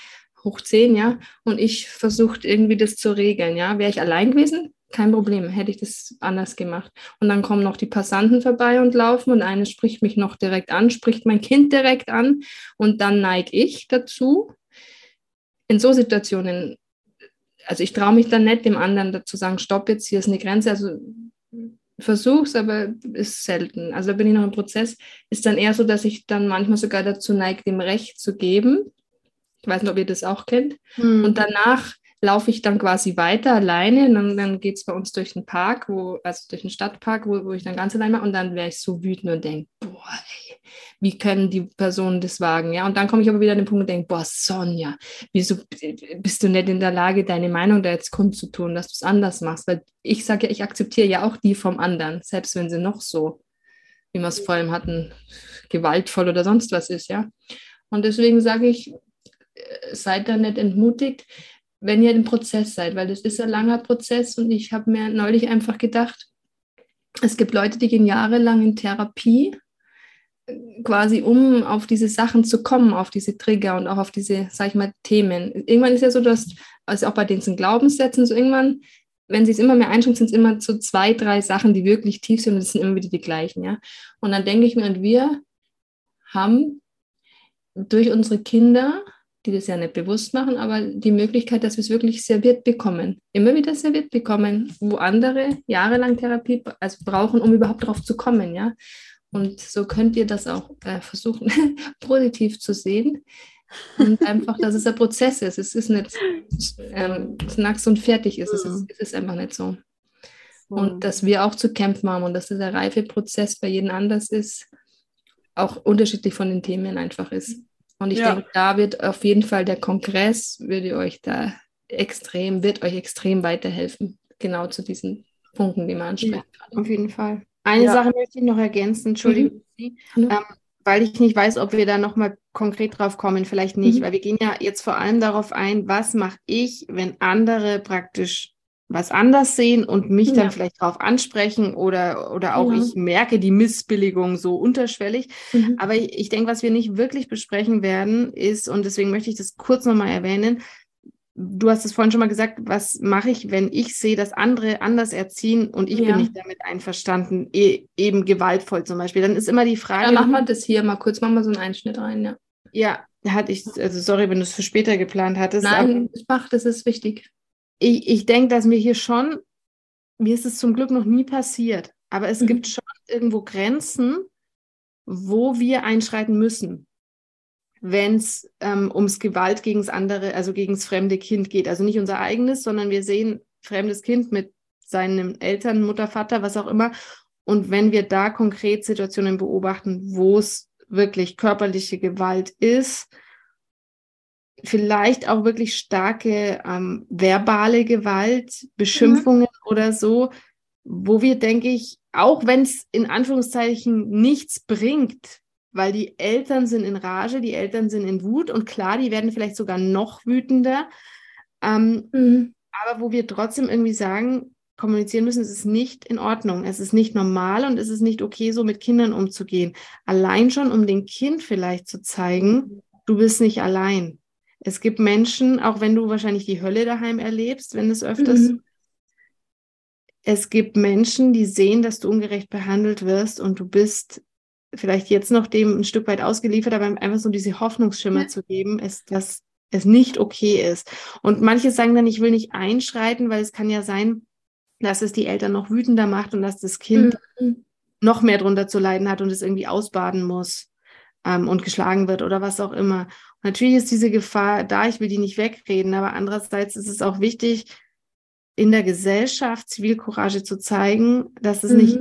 hoch 10, ja, und ich versucht irgendwie das zu regeln, ja, wäre ich allein gewesen, kein Problem, hätte ich das anders gemacht. Und dann kommen noch die Passanten vorbei und laufen und eine spricht mich noch direkt an, spricht mein Kind direkt an und dann neige ich dazu, in so Situationen, also ich traue mich dann nicht, dem anderen dazu sagen, stopp jetzt, hier ist eine Grenze. Also versuch's, aber ist selten. Also da bin ich noch im Prozess. Ist dann eher so, dass ich dann manchmal sogar dazu neige, dem Recht zu geben. Ich weiß nicht, ob ihr das auch kennt. Hm. Und danach laufe ich dann quasi weiter alleine. Und dann, dann geht es bei uns durch den Park, wo, also durch den Stadtpark, wo, wo ich dann ganz allein mache. Und dann wäre ich so wütend und denke, boah, ey, wie können die Personen das wagen? Ja, und dann komme ich aber wieder an den Punkt und denke, boah, Sonja, wieso bist du nicht in der Lage, deine Meinung da jetzt kundzutun, dass du es anders machst? Weil ich sage ja, ich akzeptiere ja auch die vom anderen, selbst wenn sie noch so, wie wir es vorhin hatten, gewaltvoll oder sonst was ist, ja. Und deswegen sage ich, äh, seid da nicht entmutigt, wenn ihr im Prozess seid, weil das ist ein langer Prozess und ich habe mir neulich einfach gedacht, es gibt Leute, die gehen jahrelang in Therapie quasi um auf diese Sachen zu kommen, auf diese Trigger und auch auf diese, sag ich mal, Themen. Irgendwann ist ja so, dass, also auch bei den Glaubenssätzen, so irgendwann, wenn sie es immer mehr einschränkt, sind es immer so zwei, drei Sachen, die wirklich tief sind und es sind immer wieder die gleichen, ja. Und dann denke ich mir, und wir haben durch unsere Kinder, die das ja nicht bewusst machen, aber die Möglichkeit, dass wir es wirklich serviert bekommen, immer wieder serviert bekommen, wo andere jahrelang Therapie also brauchen, um überhaupt drauf zu kommen, ja. Und so könnt ihr das auch äh, versuchen, positiv zu sehen. Und einfach, dass es ein Prozess ist. Es ist nicht ähm, Knacks und fertig ist. Es, ist. Mhm. es ist einfach nicht so. Und dass wir auch zu kämpfen haben und dass dieser Reifeprozess bei jedem anders ist, auch unterschiedlich von den Themen einfach ist. Und ich ja. denke, da wird auf jeden Fall der Kongress, würde euch da extrem, wird euch extrem weiterhelfen, genau zu diesen Punkten, die man anspricht. Ja, auf jeden Fall. Eine ja. Sache möchte ich noch ergänzen, Entschuldigung, mhm. ähm, weil ich nicht weiß, ob wir da nochmal konkret drauf kommen, vielleicht nicht, mhm. weil wir gehen ja jetzt vor allem darauf ein, was mache ich, wenn andere praktisch was anders sehen und mich ja. dann vielleicht darauf ansprechen oder, oder auch ja. ich merke die Missbilligung so unterschwellig. Mhm. Aber ich, ich denke, was wir nicht wirklich besprechen werden, ist, und deswegen möchte ich das kurz nochmal erwähnen, du hast es vorhin schon mal gesagt, was mache ich, wenn ich sehe, dass andere anders erziehen und ich ja. bin nicht damit einverstanden, e eben gewaltvoll zum Beispiel. Dann ist immer die Frage. Ja, machen wir das hier mal kurz, machen wir so einen Einschnitt rein, ja. Ja, hatte ich, also sorry, wenn du es für später geplant hattest. Nein, mach, das ist wichtig. Ich, ich denke, dass mir hier schon, mir ist es zum Glück noch nie passiert, aber es mhm. gibt schon irgendwo Grenzen, wo wir einschreiten müssen wenn es ähm, ums Gewalt gegen das andere, also gegen das fremde Kind geht. Also nicht unser eigenes, sondern wir sehen fremdes Kind mit seinen Eltern, Mutter, Vater, was auch immer. Und wenn wir da konkret Situationen beobachten, wo es wirklich körperliche Gewalt ist, vielleicht auch wirklich starke ähm, verbale Gewalt, Beschimpfungen mhm. oder so, wo wir, denke ich, auch wenn es in Anführungszeichen nichts bringt, weil die Eltern sind in Rage, die Eltern sind in Wut und klar, die werden vielleicht sogar noch wütender. Ähm, mhm. Aber wo wir trotzdem irgendwie sagen, kommunizieren müssen, es ist nicht in Ordnung, es ist nicht normal und es ist nicht okay, so mit Kindern umzugehen. Allein schon, um dem Kind vielleicht zu zeigen, du bist nicht allein. Es gibt Menschen, auch wenn du wahrscheinlich die Hölle daheim erlebst, wenn es öfters mhm. es gibt Menschen, die sehen, dass du ungerecht behandelt wirst und du bist vielleicht jetzt noch dem ein Stück weit ausgeliefert, aber einfach so diese Hoffnungsschimmer ja. zu geben, ist, dass es nicht okay ist. Und manche sagen dann, ich will nicht einschreiten, weil es kann ja sein, dass es die Eltern noch wütender macht und dass das Kind mhm. noch mehr drunter zu leiden hat und es irgendwie ausbaden muss ähm, und geschlagen wird oder was auch immer. Natürlich ist diese Gefahr da, ich will die nicht wegreden, aber andererseits ist es auch wichtig, in der Gesellschaft Zivilcourage zu zeigen, dass es mhm. nicht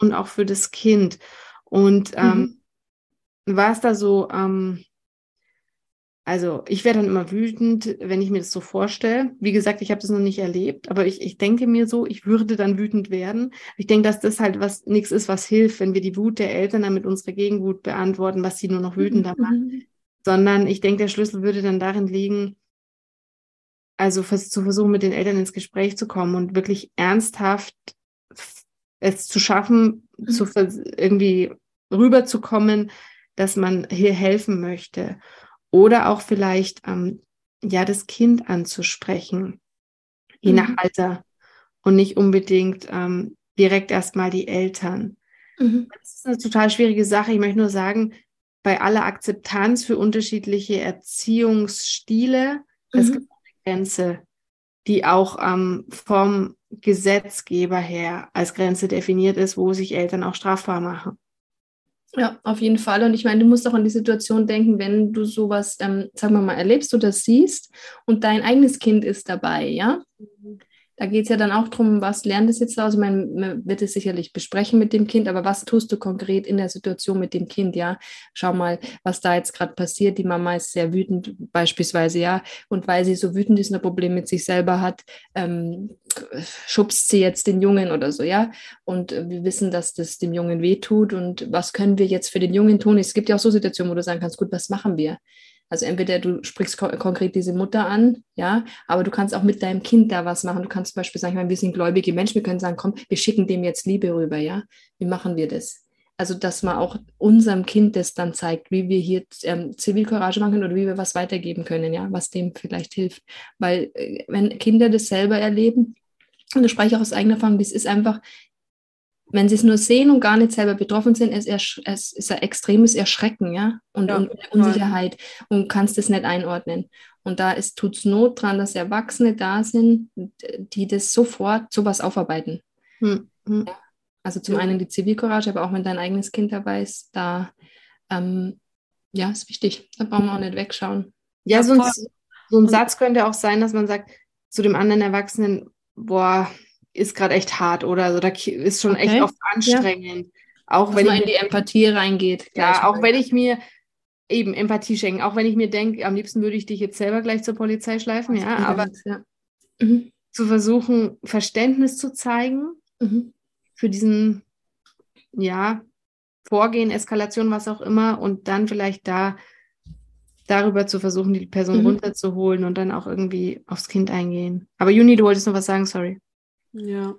und auch für das Kind. Und ähm, mhm. was da so ähm, also ich werde dann immer wütend, wenn ich mir das so vorstelle. Wie gesagt, ich habe das noch nicht erlebt, aber ich, ich denke mir so, ich würde dann wütend werden. Ich denke, dass das halt was nichts ist, was hilft, wenn wir die Wut der Eltern dann mit unserer Gegenwut beantworten, was sie nur noch wütender mhm. macht. Sondern ich denke, der Schlüssel würde dann darin liegen, also zu versuchen, mit den Eltern ins Gespräch zu kommen und wirklich ernsthaft es zu schaffen, mhm. zu irgendwie rüberzukommen, dass man hier helfen möchte. Oder auch vielleicht ähm, ja das Kind anzusprechen, je mhm. nach Alter und nicht unbedingt ähm, direkt erstmal die Eltern. Mhm. Das ist eine total schwierige Sache. Ich möchte nur sagen, bei aller Akzeptanz für unterschiedliche Erziehungsstile, mhm. es gibt eine Grenze, die auch ähm, vom Gesetzgeber her als Grenze definiert ist, wo sich Eltern auch strafbar machen. Ja, auf jeden Fall. Und ich meine, du musst auch an die Situation denken, wenn du sowas, ähm, sagen wir mal, erlebst oder siehst und dein eigenes Kind ist dabei, ja. Mhm da geht es ja dann auch darum, was lernt es jetzt da? Also man, man, wird es sicherlich besprechen mit dem Kind, aber was tust du konkret in der Situation mit dem Kind? Ja, schau mal, was da jetzt gerade passiert. Die Mama ist sehr wütend, beispielsweise, ja, und weil sie so wütend ist und ein Problem mit sich selber hat, ähm, schubst sie jetzt den Jungen oder so, ja. Und wir wissen, dass das dem Jungen wehtut. Und was können wir jetzt für den Jungen tun? Es gibt ja auch so Situationen, wo du sagen kannst, gut, was machen wir? Also entweder du sprichst ko konkret diese Mutter an, ja, aber du kannst auch mit deinem Kind da was machen. Du kannst zum Beispiel sagen, wir sind gläubige Menschen, wir können sagen, komm, wir schicken dem jetzt Liebe rüber, ja. Wie machen wir das? Also, dass man auch unserem Kind das dann zeigt, wie wir hier ähm, Zivilcourage machen können oder wie wir was weitergeben können, ja, was dem vielleicht hilft. Weil, äh, wenn Kinder das selber erleben, und das spreche ich auch aus eigener Erfahrung, das ist einfach, wenn sie es nur sehen und gar nicht selber betroffen sind, ist es ist ein extremes Erschrecken, ja, und, ja, und Unsicherheit und kannst es nicht einordnen. Und da tut es Not dran, dass Erwachsene da sind, die das sofort sowas aufarbeiten. Hm. Hm. Ja. Also zum einen die Zivilcourage, aber auch wenn dein eigenes Kind dabei ist, da ähm, ja, ist wichtig. Da brauchen wir auch nicht wegschauen. Ja, so ein, so ein Satz könnte auch sein, dass man sagt zu dem anderen Erwachsenen, boah, ist gerade echt hart oder also da ist schon okay. echt oft anstrengend. Ja. Auch Dass wenn man in die Empathie reingeht. Ja, auch wenn ich mir eben Empathie schenken, auch wenn ich mir denke, am liebsten würde ich dich jetzt selber gleich zur Polizei schleifen, ja, aber ja. Mhm. zu versuchen, Verständnis zu zeigen mhm. für diesen, ja, Vorgehen, Eskalation, was auch immer, und dann vielleicht da darüber zu versuchen, die Person mhm. runterzuholen und dann auch irgendwie aufs Kind eingehen. Aber Juni, du wolltest noch was sagen, sorry. Ja,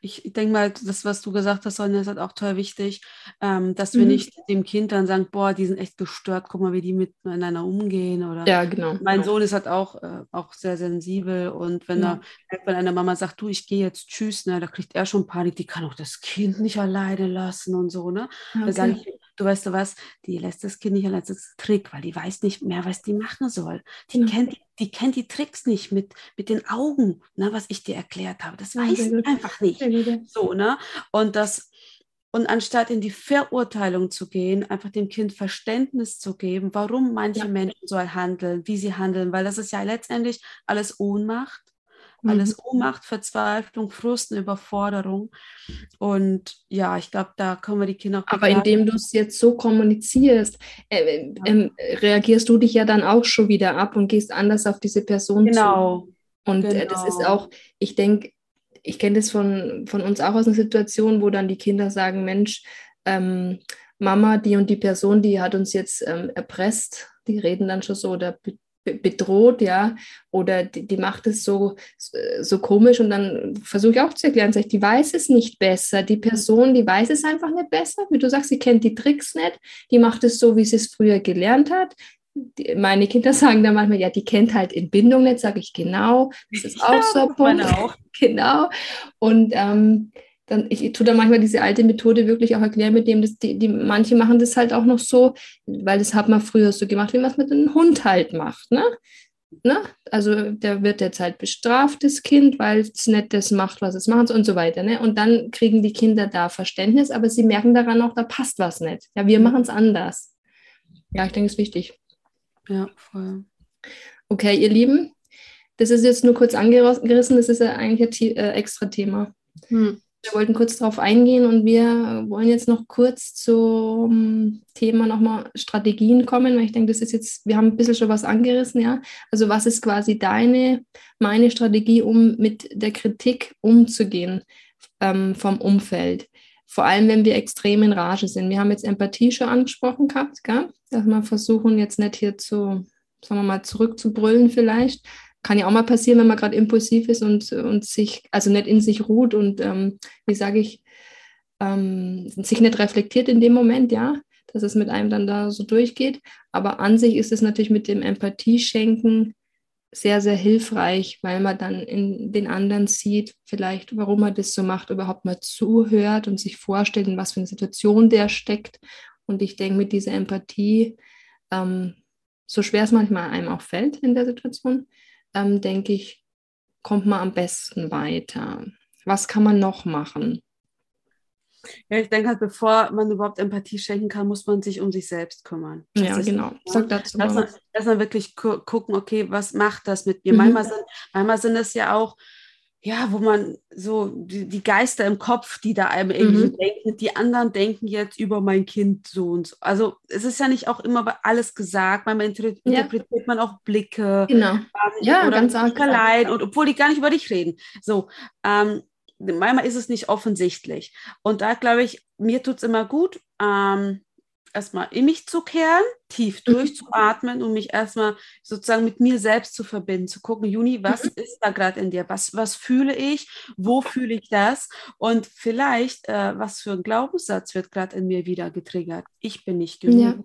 ich denke mal, das, was du gesagt hast, Sonja, ist halt auch toll wichtig, ähm, dass wir mhm. nicht dem Kind dann sagen, boah, die sind echt gestört, guck mal, wie die miteinander umgehen. Oder ja, genau. Mein Sohn ist halt auch, äh, auch sehr sensibel und wenn ja. er wenn eine Mama sagt, du, ich gehe jetzt, tschüss, ne, da kriegt er schon Panik, die kann auch das Kind nicht alleine lassen und so, ne? Okay. Da sage ich, du weißt du was, die lässt das Kind nicht allein, das ist Trick, weil die weiß nicht mehr, was die machen soll. Die, ja. kennt, die kennt die Tricks nicht mit, mit den Augen, ne, was ich dir erklärt habe. Das weiß sie einfach nicht. So, ne? Und das, und anstatt in die Verurteilung zu gehen, einfach dem Kind Verständnis zu geben, warum manche ja. Menschen so handeln, wie sie handeln, weil das ist ja letztendlich alles Ohnmacht alles mhm. Ohnmacht, Verzweiflung, Frust, Überforderung. Und ja, ich glaube, da können wir die Kinder auch. Aber indem du es jetzt so kommunizierst, äh, äh, reagierst du dich ja dann auch schon wieder ab und gehst anders auf diese Person genau. zu. Und genau. äh, das ist genau. auch, ich denke, ich kenne das von, von uns auch aus einer Situation, wo dann die Kinder sagen, Mensch, ähm, Mama, die und die Person, die hat uns jetzt ähm, erpresst, die reden dann schon so oder bedroht, ja, oder die, die, macht es so, so komisch und dann versuche ich auch zu erklären, sag ich, die weiß es nicht besser. Die Person, die weiß es einfach nicht besser. Wie du sagst, sie kennt die Tricks nicht, die macht es so, wie sie es früher gelernt hat. Meine Kinder sagen dann manchmal, ja, die kennt halt Entbindung nicht, sage ich genau. Das ist auch ja, so ein Punkt. Auch. Genau. Und ähm, dann, ich, tue da manchmal diese alte Methode wirklich auch erklären, mit dem das, die, die, manche machen das halt auch noch so, weil das hat man früher so gemacht, wie man es mit einem Hund halt macht. Ne? Ne? Also der wird jetzt halt bestraft, das Kind, weil es nicht das macht, was es macht und so weiter. Ne? Und dann kriegen die Kinder da Verständnis, aber sie merken daran auch, da passt was nicht. Ja, wir machen es anders. Ja, ich denke, es ist wichtig. Ja, voll. Okay, ihr Lieben, das ist jetzt nur kurz angerissen, das ist ja eigentlich ein äh, extra Thema. Hm. Wir wollten kurz darauf eingehen und wir wollen jetzt noch kurz zum Thema nochmal Strategien kommen, weil ich denke, das ist jetzt, wir haben ein bisschen schon was angerissen, ja. Also was ist quasi deine, meine Strategie, um mit der Kritik umzugehen ähm, vom Umfeld? Vor allem, wenn wir extrem in Rage sind. Wir haben jetzt Empathie schon angesprochen gehabt, gell? dass wir versuchen, jetzt nicht hier zu, sagen wir mal, zurückzubrüllen vielleicht, kann ja auch mal passieren, wenn man gerade impulsiv ist und, und sich, also nicht in sich ruht und, ähm, wie sage ich, ähm, sich nicht reflektiert in dem Moment, ja, dass es mit einem dann da so durchgeht. Aber an sich ist es natürlich mit dem Empathie-Schenken sehr, sehr hilfreich, weil man dann in den anderen sieht, vielleicht, warum er das so macht, überhaupt mal zuhört und sich vorstellt, in was für eine Situation der steckt. Und ich denke, mit dieser Empathie, ähm, so schwer es manchmal einem auch fällt in der Situation, ähm, denke ich, kommt man am besten weiter. Was kann man noch machen? Ja, ich denke halt, bevor man überhaupt Empathie schenken kann, muss man sich um sich selbst kümmern. Das ja, genau. Sag dazu mal. Erstmal wirklich gucken, okay, was macht das mit mir? Mhm. Manchmal, sind, manchmal sind es ja auch ja, wo man so die, die, Geister im Kopf, die da einem irgendwie mhm. denken, die anderen denken jetzt über mein Kind so und so. Also es ist ja nicht auch immer alles gesagt, manchmal interpretiert ja. man auch Blicke. Genau. Ähm, ja, oder ganz allein und obwohl die gar nicht über dich reden. So, ähm, manchmal ist es nicht offensichtlich. Und da glaube ich, mir tut es immer gut, ähm, erstmal in mich zu kehren, tief mhm. durchzuatmen und mich erstmal sozusagen mit mir selbst zu verbinden, zu gucken, Juni, was mhm. ist da gerade in dir? Was, was fühle ich? Wo fühle ich das? Und vielleicht, äh, was für ein Glaubenssatz wird gerade in mir wieder getriggert? Ich bin nicht genug. Ja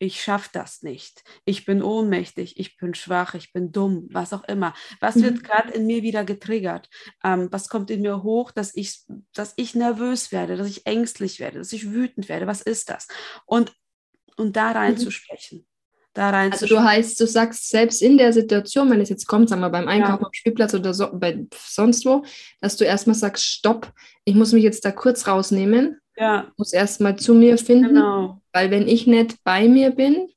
ich schaffe das nicht, ich bin ohnmächtig, ich bin schwach, ich bin dumm, was auch immer. Was mhm. wird gerade in mir wieder getriggert? Ähm, was kommt in mir hoch, dass ich, dass ich nervös werde, dass ich ängstlich werde, dass ich wütend werde? Was ist das? Und, und da reinzusprechen. Mhm. Da rein also du heißt, du sagst selbst in der Situation, wenn es jetzt kommt, sagen wir beim Einkaufen ja. am Spielplatz oder so, bei sonst wo, dass du erstmal sagst, stopp, ich muss mich jetzt da kurz rausnehmen, ja. muss erstmal zu mir finden, genau weil wenn ich nicht bei mir bin,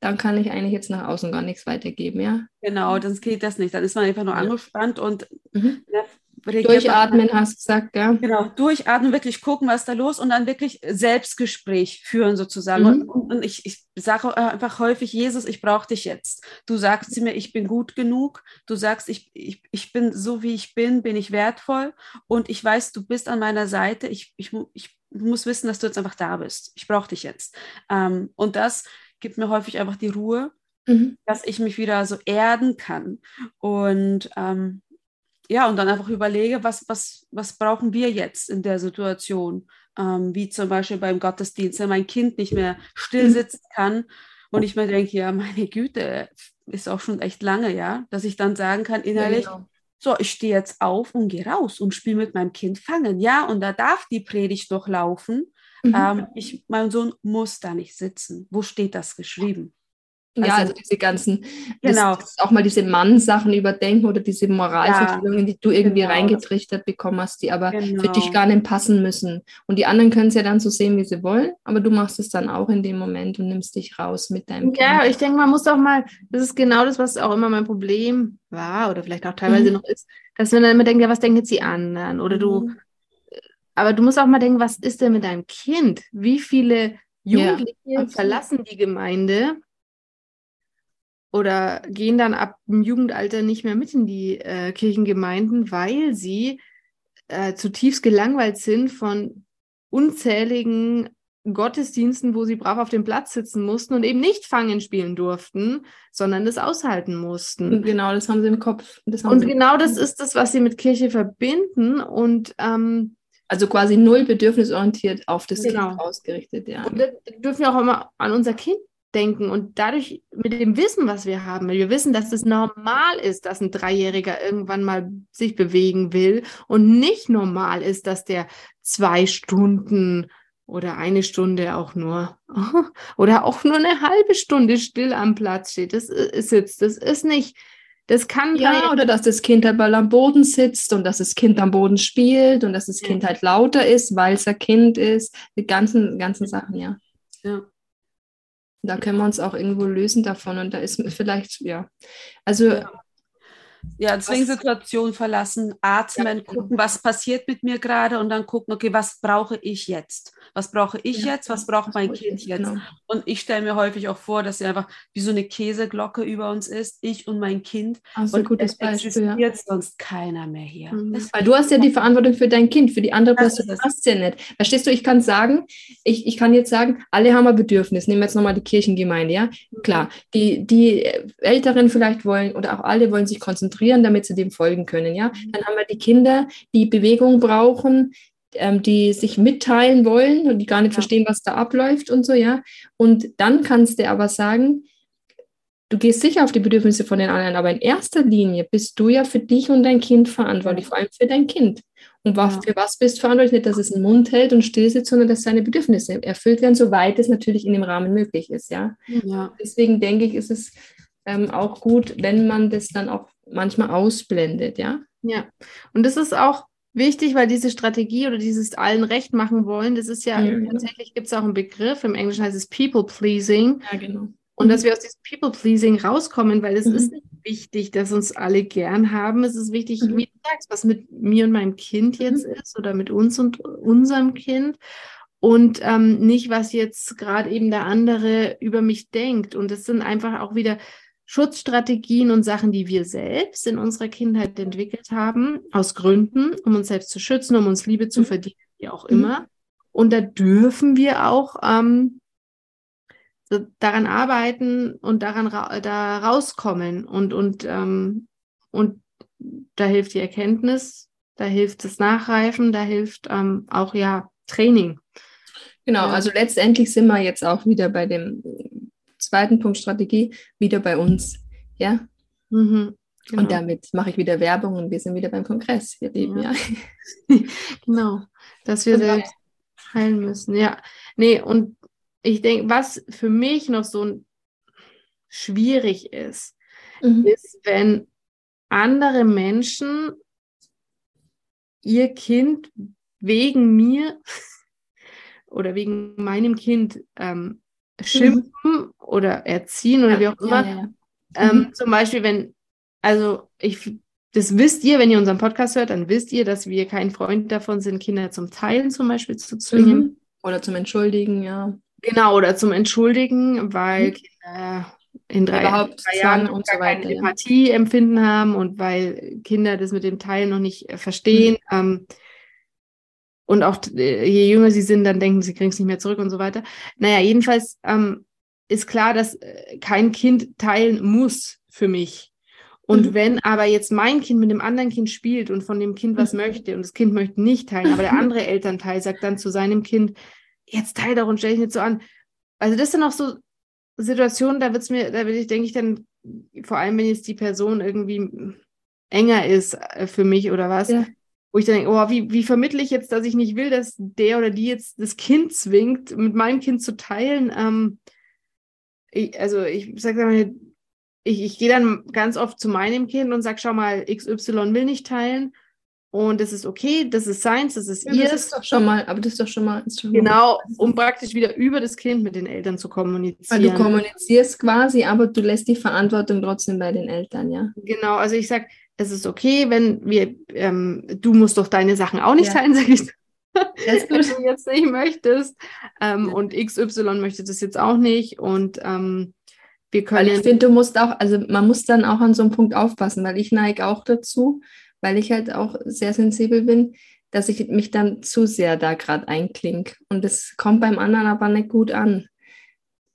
dann kann ich eigentlich jetzt nach außen gar nichts weitergeben, ja? Genau, dann geht das nicht. Dann ist man einfach nur ja. angespannt und mhm. Ja, Durchatmen hast du gesagt, ja. Genau, durchatmen, wirklich gucken, was da los und dann wirklich Selbstgespräch führen sozusagen. Mhm. Und, und, ich, ich sage einfach häufig, Jesus, ich brauche dich jetzt. Du sagst zu mir, ich bin gut genug. Du sagst, ich, ich, ich bin so, wie ich bin, bin ich wertvoll. Und ich weiß, du bist an meiner Seite. Ich, ich, ich du musst wissen, dass du jetzt einfach da bist. Ich brauche dich jetzt. Ähm, und das gibt mir häufig einfach die Ruhe, mhm. dass ich mich wieder so erden kann. Und ähm, ja, und dann einfach überlege, was, was, was brauchen wir jetzt in der Situation? Ähm, wie zum Beispiel beim Gottesdienst, wenn mein Kind nicht mehr still mhm. sitzen kann und ich mir denke, ja, meine Güte, ist auch schon echt lange, ja, dass ich dann sagen kann innerlich, ja, genau so, ich stehe jetzt auf und gehe raus und spiele mit meinem Kind fangen. Ja, und da darf die Predigt noch laufen. Mhm. Ähm, ich, mein Sohn muss da nicht sitzen. Wo steht das geschrieben? Ja, also, also diese ganzen, genau. Das, auch mal diese Mann-Sachen überdenken oder diese Moralvorstellungen, ja, die du irgendwie genau. reingetrichtert bekommen hast, die aber genau. für dich gar nicht passen müssen. Und die anderen können es ja dann so sehen, wie sie wollen, aber du machst es dann auch in dem Moment und nimmst dich raus mit deinem ja, Kind. Ja, ich denke, man muss auch mal, das ist genau das, was auch immer mein Problem war oder vielleicht auch teilweise mhm. noch ist, dass man dann immer denkt, ja, was denken jetzt die anderen? Oder mhm. du, aber du musst auch mal denken, was ist denn mit deinem Kind? Wie viele Jugendliche ja, verlassen die Gemeinde? Oder gehen dann ab dem Jugendalter nicht mehr mit in die äh, Kirchengemeinden, weil sie äh, zutiefst gelangweilt sind von unzähligen Gottesdiensten, wo sie brav auf dem Platz sitzen mussten und eben nicht fangen spielen durften, sondern das aushalten mussten. Genau, das haben sie im Kopf. und genau das ist das, was sie mit Kirche verbinden und ähm, also quasi null bedürfnisorientiert auf das genau. Kind ausgerichtet, ja. Und das dürfen wir auch immer an unser Kind denken und dadurch mit dem Wissen, was wir haben, wir wissen, dass es normal ist, dass ein Dreijähriger irgendwann mal sich bewegen will und nicht normal ist, dass der zwei Stunden oder eine Stunde auch nur oder auch nur eine halbe Stunde still am Platz steht. Das ist jetzt, das ist nicht, das kann ja oder dass das Kind halt am Boden sitzt und dass das Kind am Boden spielt und dass das Kind halt lauter ist, weil es ein Kind ist. Die ganzen ganzen Sachen, ja. Ja. Da können wir uns auch irgendwo lösen davon und da ist vielleicht, ja. Also. Ja Zwingsituation verlassen, atmen, ja, gucken, was passiert mit mir gerade und dann gucken, okay, was brauche ich jetzt? Was brauche ich ja, jetzt? Was braucht mein Kind jetzt? Genau. Und ich stelle mir häufig auch vor, dass sie einfach wie so eine Käseglocke über uns ist, ich und mein Kind. Also und gutes es Beispiel, existiert ja. sonst keiner mehr hier. Mhm. Weil du hast ja die Verantwortung für dein Kind, für die andere Person hast du ja nicht. Verstehst du, ich kann sagen, ich, ich kann jetzt sagen, alle haben ein Bedürfnis. Nehmen wir jetzt nochmal die Kirchengemeinde, ja? Mhm. Klar, die, die Älteren vielleicht wollen oder auch alle wollen sich konzentrieren, damit sie dem folgen können, ja? Dann haben wir die Kinder, die Bewegung brauchen, ähm, die sich mitteilen wollen und die gar nicht ja. verstehen, was da abläuft und so, ja. Und dann kannst du aber sagen, du gehst sicher auf die Bedürfnisse von den anderen, aber in erster Linie bist du ja für dich und dein Kind verantwortlich, vor allem für dein Kind. Und was, ja. für was bist du verantwortlich? Nicht, dass es einen Mund hält und still sitzt, sondern dass seine Bedürfnisse erfüllt werden, soweit es natürlich in dem Rahmen möglich ist, ja. ja. Deswegen denke ich, ist es ähm, auch gut, wenn man das dann auch manchmal ausblendet, ja. Ja, und das ist auch wichtig, weil diese Strategie oder dieses allen recht machen wollen, das ist ja, mhm. tatsächlich gibt es auch einen Begriff, im Englischen heißt es People Pleasing. Ja, genau. Und dass wir aus diesem People Pleasing rauskommen, weil es mhm. ist nicht wichtig, dass uns alle gern haben. Es ist wichtig, mhm. wie du sagst, was mit mir und meinem Kind mhm. jetzt ist oder mit uns und unserem Kind. Und ähm, nicht, was jetzt gerade eben der andere über mich denkt. Und das sind einfach auch wieder Schutzstrategien und Sachen, die wir selbst in unserer Kindheit entwickelt haben, aus Gründen, um uns selbst zu schützen, um uns Liebe zu mhm. verdienen, wie auch mhm. immer. Und da dürfen wir auch ähm, daran arbeiten und daran ra da rauskommen. Und, und, ähm, und da hilft die Erkenntnis, da hilft das Nachreifen, da hilft ähm, auch ja Training. Genau, also letztendlich sind wir jetzt auch wieder bei dem zweiten Punkt Strategie wieder bei uns. Ja. Mhm, genau. Und damit mache ich wieder Werbung und wir sind wieder beim Kongress, wir leben, ja. ja. genau, dass wir selbst heilen müssen. Ja. Nee, und ich denke, was für mich noch so schwierig ist, mhm. ist, wenn andere Menschen ihr Kind wegen mir oder wegen meinem Kind ähm, schimpfen mhm. oder erziehen oder ja, wie auch immer. Ja, ja. Ähm, mhm. Zum Beispiel, wenn, also ich, das wisst ihr, wenn ihr unseren Podcast hört, dann wisst ihr, dass wir kein Freund davon sind, Kinder zum Teilen zum Beispiel zu zwingen. Mhm. Oder zum Entschuldigen, ja. Genau, oder zum Entschuldigen, weil mhm. Kinder in drei, drei Jahren und so weiter, keine Empathie empfinden haben und weil Kinder das mit dem Teilen noch nicht verstehen. Mhm. Ähm, und auch äh, je jünger sie sind, dann denken sie, kriegen es nicht mehr zurück und so weiter. Naja, jedenfalls ähm, ist klar, dass äh, kein Kind teilen muss für mich. Und mhm. wenn aber jetzt mein Kind mit dem anderen Kind spielt und von dem Kind was mhm. möchte und das Kind möchte nicht teilen, aber der andere Elternteil sagt dann zu seinem Kind, jetzt teil doch und stell dich nicht so an. Also das sind auch so Situationen, da wird's mir, da will ich, denke ich dann, vor allem wenn jetzt die Person irgendwie enger ist äh, für mich oder was, ja wo ich dann denke, oh, wie, wie vermittle ich jetzt, dass ich nicht will, dass der oder die jetzt das Kind zwingt, mit meinem Kind zu teilen. Ähm, ich, also ich sage mal, ich, ich gehe dann ganz oft zu meinem Kind und sage, schau mal, XY will nicht teilen. Und das ist okay, das ist seins, das ist ja, ihr. Das ist doch schon mal, aber das ist doch schon mal. Schon genau, um praktisch wieder über das Kind mit den Eltern zu kommunizieren. Weil du kommunizierst quasi, aber du lässt die Verantwortung trotzdem bei den Eltern, ja. Genau, also ich sage, es ist okay, wenn wir, ähm, du musst doch deine Sachen auch nicht ja. teilen, sage ich. wenn du jetzt nicht möchtest. Ähm, ja. Und XY möchte das jetzt auch nicht. Und ähm, wir können. Weil ich finde, du musst auch, also man muss dann auch an so einem Punkt aufpassen, weil ich neige auch dazu, weil ich halt auch sehr sensibel bin, dass ich mich dann zu sehr da gerade einklinge. Und das kommt beim anderen aber nicht gut an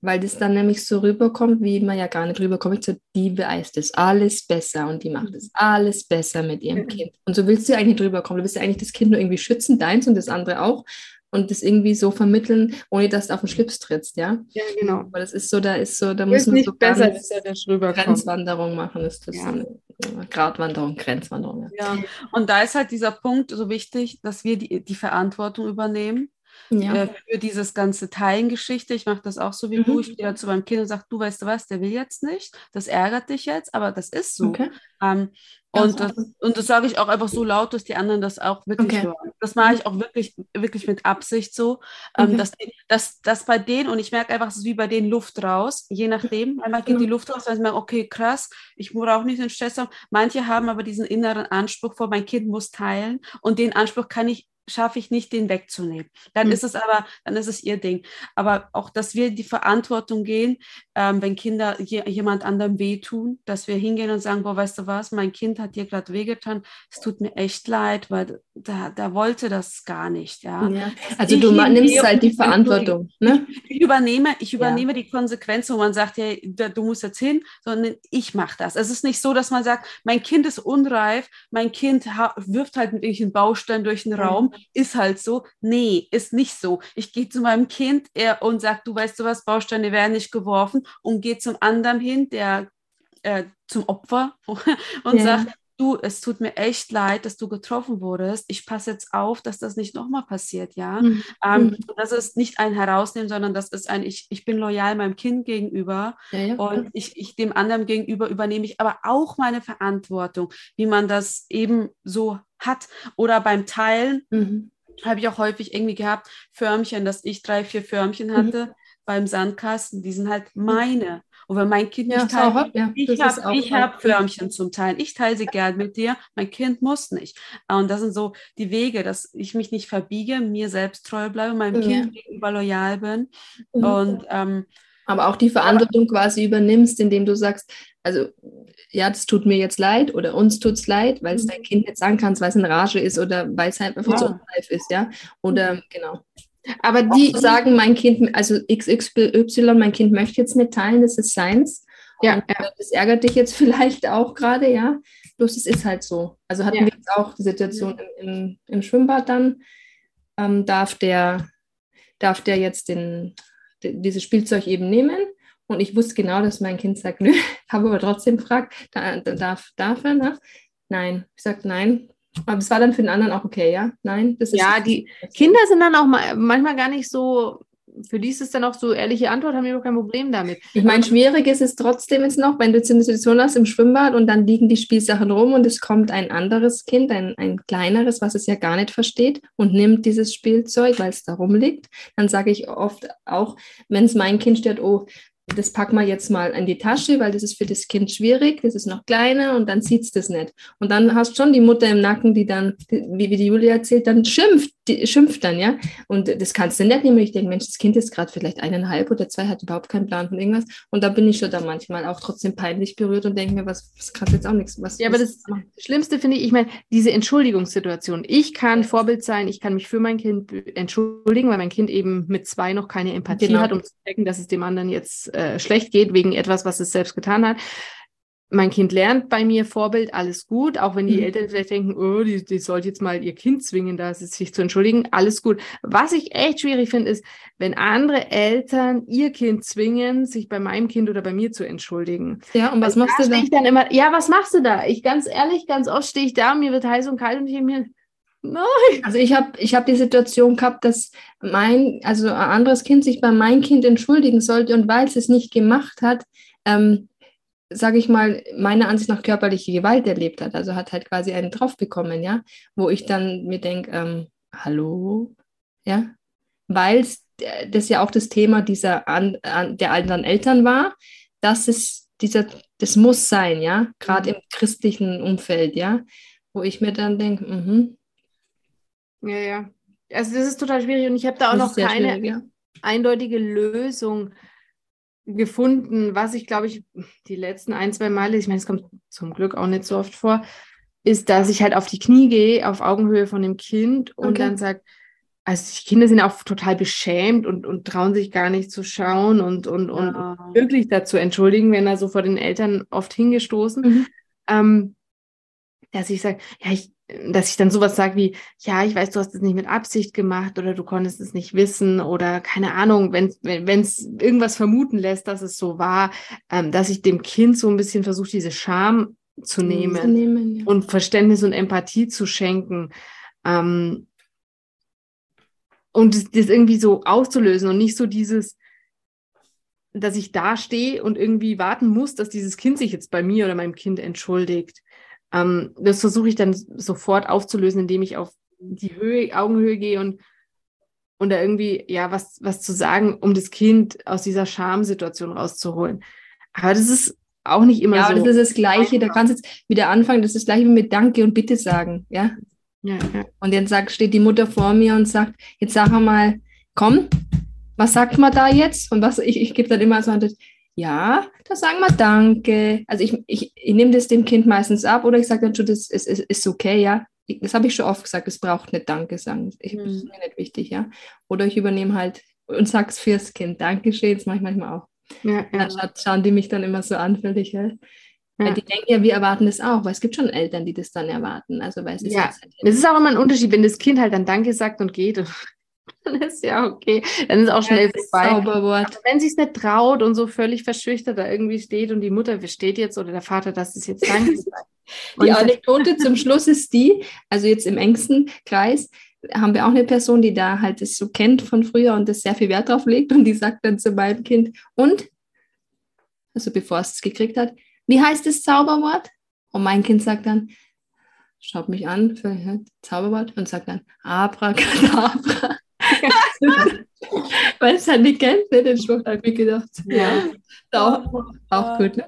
weil das dann nämlich so rüberkommt, wie man ja gar nicht rüberkommt. So, die weiß das alles besser und die macht das alles besser mit ihrem Kind. Und so willst du eigentlich nicht rüberkommen. Du willst ja eigentlich das Kind nur irgendwie schützen, deins und das andere auch. und das irgendwie so vermitteln, ohne dass du auf den Schlips trittst, ja? Ja, genau. Aber das ist so, da ist so, da muss man nicht so besser, dass er das rüberkommt. Grenzwanderung machen, ist das Ja. so eine Gratwanderung, Grenzwanderung. Ja. Ja. Und da ist halt dieser Punkt so wichtig, dass wir die, die Verantwortung übernehmen Ja. äh, für dieses ganze Teilengeschichte. Ich mache das auch so wie Mhm. du. Ich gehe zu meinem Kind und sage, du weißt du was, der will jetzt nicht. Das ärgert dich jetzt, aber das ist so. Okay. Ähm, und, das, und das sage ich auch einfach so laut, dass die anderen das auch wirklich Okay. hören. Das mache ich auch wirklich, wirklich mit Absicht so, ähm, Okay. dass, dass, dass bei denen, und ich merke einfach, es ist wie bei denen Luft raus, je nachdem. Einmal geht Genau. die Luft raus, dann merke ich, okay, krass, ich brauche nicht den Stress haben. Manche haben aber diesen inneren Anspruch vor, mein Kind muss teilen und den Anspruch kann ich schaffe ich nicht, den wegzunehmen. Dann Mhm. ist es aber, dann ist es ihr Ding. Aber auch, dass wir die Verantwortung gehen, ähm, wenn Kinder je, jemand anderem wehtun, dass wir hingehen und sagen, boah, weißt du was, mein Kind hat dir gerade wehgetan, es tut mir echt leid, weil da, da wollte das gar nicht, ja. Ja. Also ich du nimmst halt die. Verantwortung, ne? Ich übernehme, ich Ja. übernehme die Konsequenz, wo man sagt, ja, da, du musst jetzt hin, sondern ich mache das. Es ist nicht so, dass man sagt, mein Kind ist unreif, mein Kind wirft halt irgendwelchen Bausteinen durch den Mhm. Raum, ist halt so. Nee, ist nicht so. Ich gehe zu meinem Kind er, und sage, du weißt du was, Bausteine werden nicht geworfen und gehe zum anderen hin, der äh, zum Opfer und Ja. sagt, du, es tut mir echt leid, dass du getroffen wurdest. Ich passe jetzt auf, dass das nicht nochmal passiert, ja. Mhm. Ähm, Mhm. Das ist nicht ein Herausnehmen, sondern das ist ein, ich, ich bin loyal meinem Kind gegenüber Ja, ja. und ich, ich dem anderen gegenüber übernehme ich aber auch meine Verantwortung, wie man das eben so hat. Oder beim Teilen Mhm. habe ich auch häufig irgendwie gehabt, Förmchen, dass ich drei, vier Förmchen Mhm. hatte beim Sandkasten, die sind halt meine. Und wenn mein Kind Ja, nicht ist auch- teilt, ja, ich habe ich hab Förmchen zum Teilen. Ich teile sie gern mit dir, mein Kind muss nicht. Und das sind so die Wege, dass ich mich nicht verbiege, mir selbst treu bleibe, meinem Ja. Kind gegenüber loyal bin. Mhm. Und ähm, Aber auch die Verantwortung quasi übernimmst, indem du sagst, also ja, das tut mir jetzt leid oder uns tut es leid, weil es Mhm. dein Kind nicht sagen kannst, weil es in Rage ist oder weil es halt einfach Ja. zu unreif ist, ja. Oder genau. Aber Die zu sagen, mein Kind, also XY, mein Kind möchte jetzt nicht teilen, das ist seins. ja, ja, äh, Das ärgert dich jetzt vielleicht auch gerade, ja. Bloß es ist halt so. Also hatten Ja. wir jetzt auch die Situation im, im, im Schwimmbad dann, ähm, darf der, darf der jetzt den, dieses Spielzeug eben nehmen. Und ich wusste genau, dass mein Kind sagt, nö, habe aber trotzdem gefragt, da, da, darf, darf er, ne? Nein. Ich sagte nein. Aber es war dann für den anderen auch okay, ja? Nein, das ist. ja, die Kinder sind dann auch mal, manchmal gar nicht so, für die ist es dann auch so ehrliche Antwort, haben wir auch kein Problem damit. Ich meine, schwierig ist es trotzdem jetzt noch, wenn du jetzt eine Situation hast im Schwimmbad und dann liegen die Spielsachen rum und es kommt ein anderes Kind, ein, ein kleineres, was es ja gar nicht versteht und nimmt dieses Spielzeug, weil es da rumliegt. Dann sage ich oft auch, wenn es mein Kind stört, oh, das packen wir jetzt mal in die Tasche, weil das ist für das Kind schwierig, das ist noch kleiner und dann sieht es das nicht. Und dann hast schon die Mutter im Nacken, die dann, wie die Julia erzählt, dann schimpft, die, schimpft dann, ja. Und das kannst du nicht nehmen. Ich denke, Mensch, das Kind ist gerade vielleicht eineinhalb oder zwei, hat überhaupt keinen Plan von irgendwas. Und da bin ich schon da manchmal auch trotzdem peinlich berührt und denke mir, was, was kann jetzt auch nichts. Was, Ja, aber das Schlimmste finde ich, ich meine, diese Entschuldigungssituation. Ich kann Vorbild sein, ich kann mich für mein Kind entschuldigen, weil mein Kind eben mit zwei noch keine Empathie Genau. hat, um zu checken, dass es dem anderen jetzt äh, schlecht geht wegen etwas, was es selbst getan hat. Mein Kind lernt bei mir Vorbild, alles gut, auch wenn die Mhm. Eltern vielleicht denken, oh, die, die sollte jetzt mal ihr Kind zwingen, da sich zu entschuldigen, alles gut. Was ich echt schwierig finde, ist, wenn andere Eltern ihr Kind zwingen, sich bei meinem Kind oder bei mir zu entschuldigen. ja, und was Also machst da du da? ich dann immer, ja, was machst du da? Ich ganz ehrlich, ganz oft stehe ich da, mir wird heiß und kalt und ich denke mir, nein. Also ich habe ich hab die Situation gehabt, dass mein, also ein anderes Kind sich bei meinem Kind entschuldigen sollte und weil es es nicht gemacht hat, ähm, sage ich mal, meiner Ansicht nach körperliche Gewalt erlebt hat. Also hat halt quasi einen drauf bekommen, ja, wo ich dann mir denke, ähm, hallo, ja, weil es äh, das ja auch das Thema dieser an, an, der anderen Eltern war, dass es dieser, das muss sein, ja, gerade im christlichen Umfeld, ja, wo ich mir dann denke, mhm, Ja, ja. Also das ist total schwierig und ich habe da auch das noch keine ja. eindeutige Lösung gefunden, was ich glaube ich die letzten ein, zwei Male, ich meine, es kommt zum Glück auch nicht so oft vor, ist, dass ich halt auf die Knie gehe, auf Augenhöhe von dem Kind und Okay. dann sage, also die Kinder sind auch total beschämt und, und trauen sich gar nicht zu schauen und, und, und Ja. wirklich dazu entschuldigen, wenn er so vor den Eltern oft hingestoßen. Mhm. ähm, dass ich sage, ja, ich, dass ich dann sowas sage wie, ja, ich weiß, du hast es nicht mit Absicht gemacht oder du konntest es nicht wissen oder keine Ahnung, wenn es wenn, irgendwas vermuten lässt, dass es so war, ähm, dass ich dem Kind so ein bisschen versuche, diese Scham zu nehmen, zu nehmen ja. und Verständnis und Empathie zu schenken. Ähm, und das, das irgendwie so auszulösen und nicht so dieses, dass ich da stehe und irgendwie warten muss, dass dieses Kind sich jetzt bei mir oder meinem Kind entschuldigt. Ähm, das versuche ich dann sofort aufzulösen, indem ich auf die Höhe, Augenhöhe gehe und, und da irgendwie, ja, was, was zu sagen, um das Kind aus dieser Schamsituation rauszuholen. Aber das ist auch nicht immer ja, so. Ja, das ist das Gleiche. Da kannst du jetzt wieder anfangen. Das ist das Gleiche wie mit Danke und Bitte sagen. Ja. ja, ja. Und jetzt sagt, steht die Mutter vor mir und sagt, jetzt sag mal, komm, was sagt man da jetzt? Und was, ich, ich gebe dann immer so an das, ja, da sagen wir Danke. Also ich, ich, ich nehme das dem Kind meistens ab oder ich sage dann schon, das ist, ist, ist okay, ja. Das habe ich schon oft gesagt, es braucht nicht Danke sagen. Ich, mhm. Das ist mir nicht wichtig, ja. Oder ich übernehme halt und sage es fürs Kind. Dankeschön, das mache ich manchmal auch. Ja, ja. Dann schauen die mich dann immer so an, völlig, ja. Ja. Die denken ja, wir erwarten das auch, weil es gibt schon Eltern, die das dann erwarten. Also, weil es ist ja, halt es ist auch immer ein Unterschied, wenn das Kind halt dann Danke sagt und geht. dann ist ja okay. Dann ist auch schnell ja, vorbei. Zauberwort. Wenn sie es nicht traut und so völlig verschüchtert da irgendwie steht und die Mutter steht jetzt oder der Vater, das ist jetzt Danke Die Anekdote zum Schluss ist die, also jetzt im engsten Kreis, haben wir auch eine Person, die da halt das so kennt von früher und das sehr viel Wert drauf legt und die sagt dann zu meinem Kind, und, also bevor es es gekriegt hat, wie heißt das Zauberwort? Und mein Kind sagt dann, schaut mich an für Zauberwort und sagt dann Abracadabra. Weil es halt nicht kennt, ne, den Spruch, habe ich gedacht. Ja, auch, auch gut. Ne?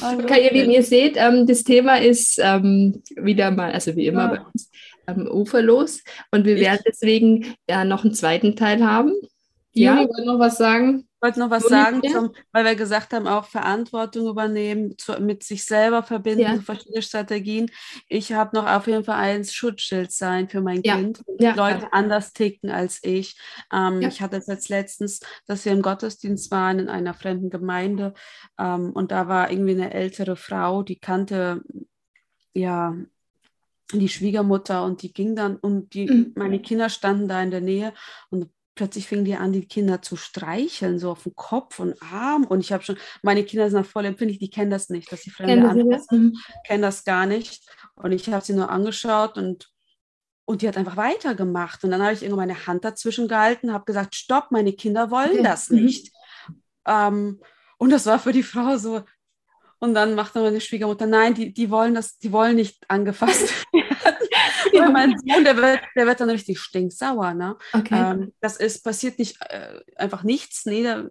Okay, ihr Lieben, ihr seht, ähm, das Thema ist ähm, wieder mal, also wie immer ja. bei uns, ähm, uferlos. Und wir werden deswegen ja noch einen zweiten Teil haben. Ja, ich wollte noch was sagen. Ich wollte noch was sagen, zum, weil wir gesagt haben, auch Verantwortung übernehmen, zu, mit sich selber verbinden, ja. verschiedene Strategien. Ich habe noch auf jeden Fall ein Schutzschild sein für mein ja. Kind. Leute anders ticken als ich. Ähm, ich hatte es jetzt letztens, dass wir im Gottesdienst waren in einer fremden Gemeinde ähm, und da war irgendwie eine ältere Frau, die kannte ja die Schwiegermutter und die ging dann und die, mhm. meine Kinder standen da in der Nähe und plötzlich fingen die an, die Kinder zu streicheln, so auf den Kopf und Arm. Und ich habe schon, meine Kinder sind voll empfindlich, die kennen das nicht, dass sie Fremde anfassen, mhm. kennen das gar nicht. Und ich habe sie nur angeschaut und, und die hat einfach weitergemacht. Und dann habe ich irgendwann meine Hand dazwischen gehalten, habe gesagt, stopp, meine Kinder wollen okay. das mhm. nicht. Ähm, und das war für die Frau so, und dann macht dann meine Schwiegermutter, nein, die, die wollen das, die wollen nicht angefasst werden. ja. mein Sohn, der wird, der wird dann richtig stinksauer. Ne? Okay. Ähm, das ist, passiert nicht äh, einfach nichts. Nee, da,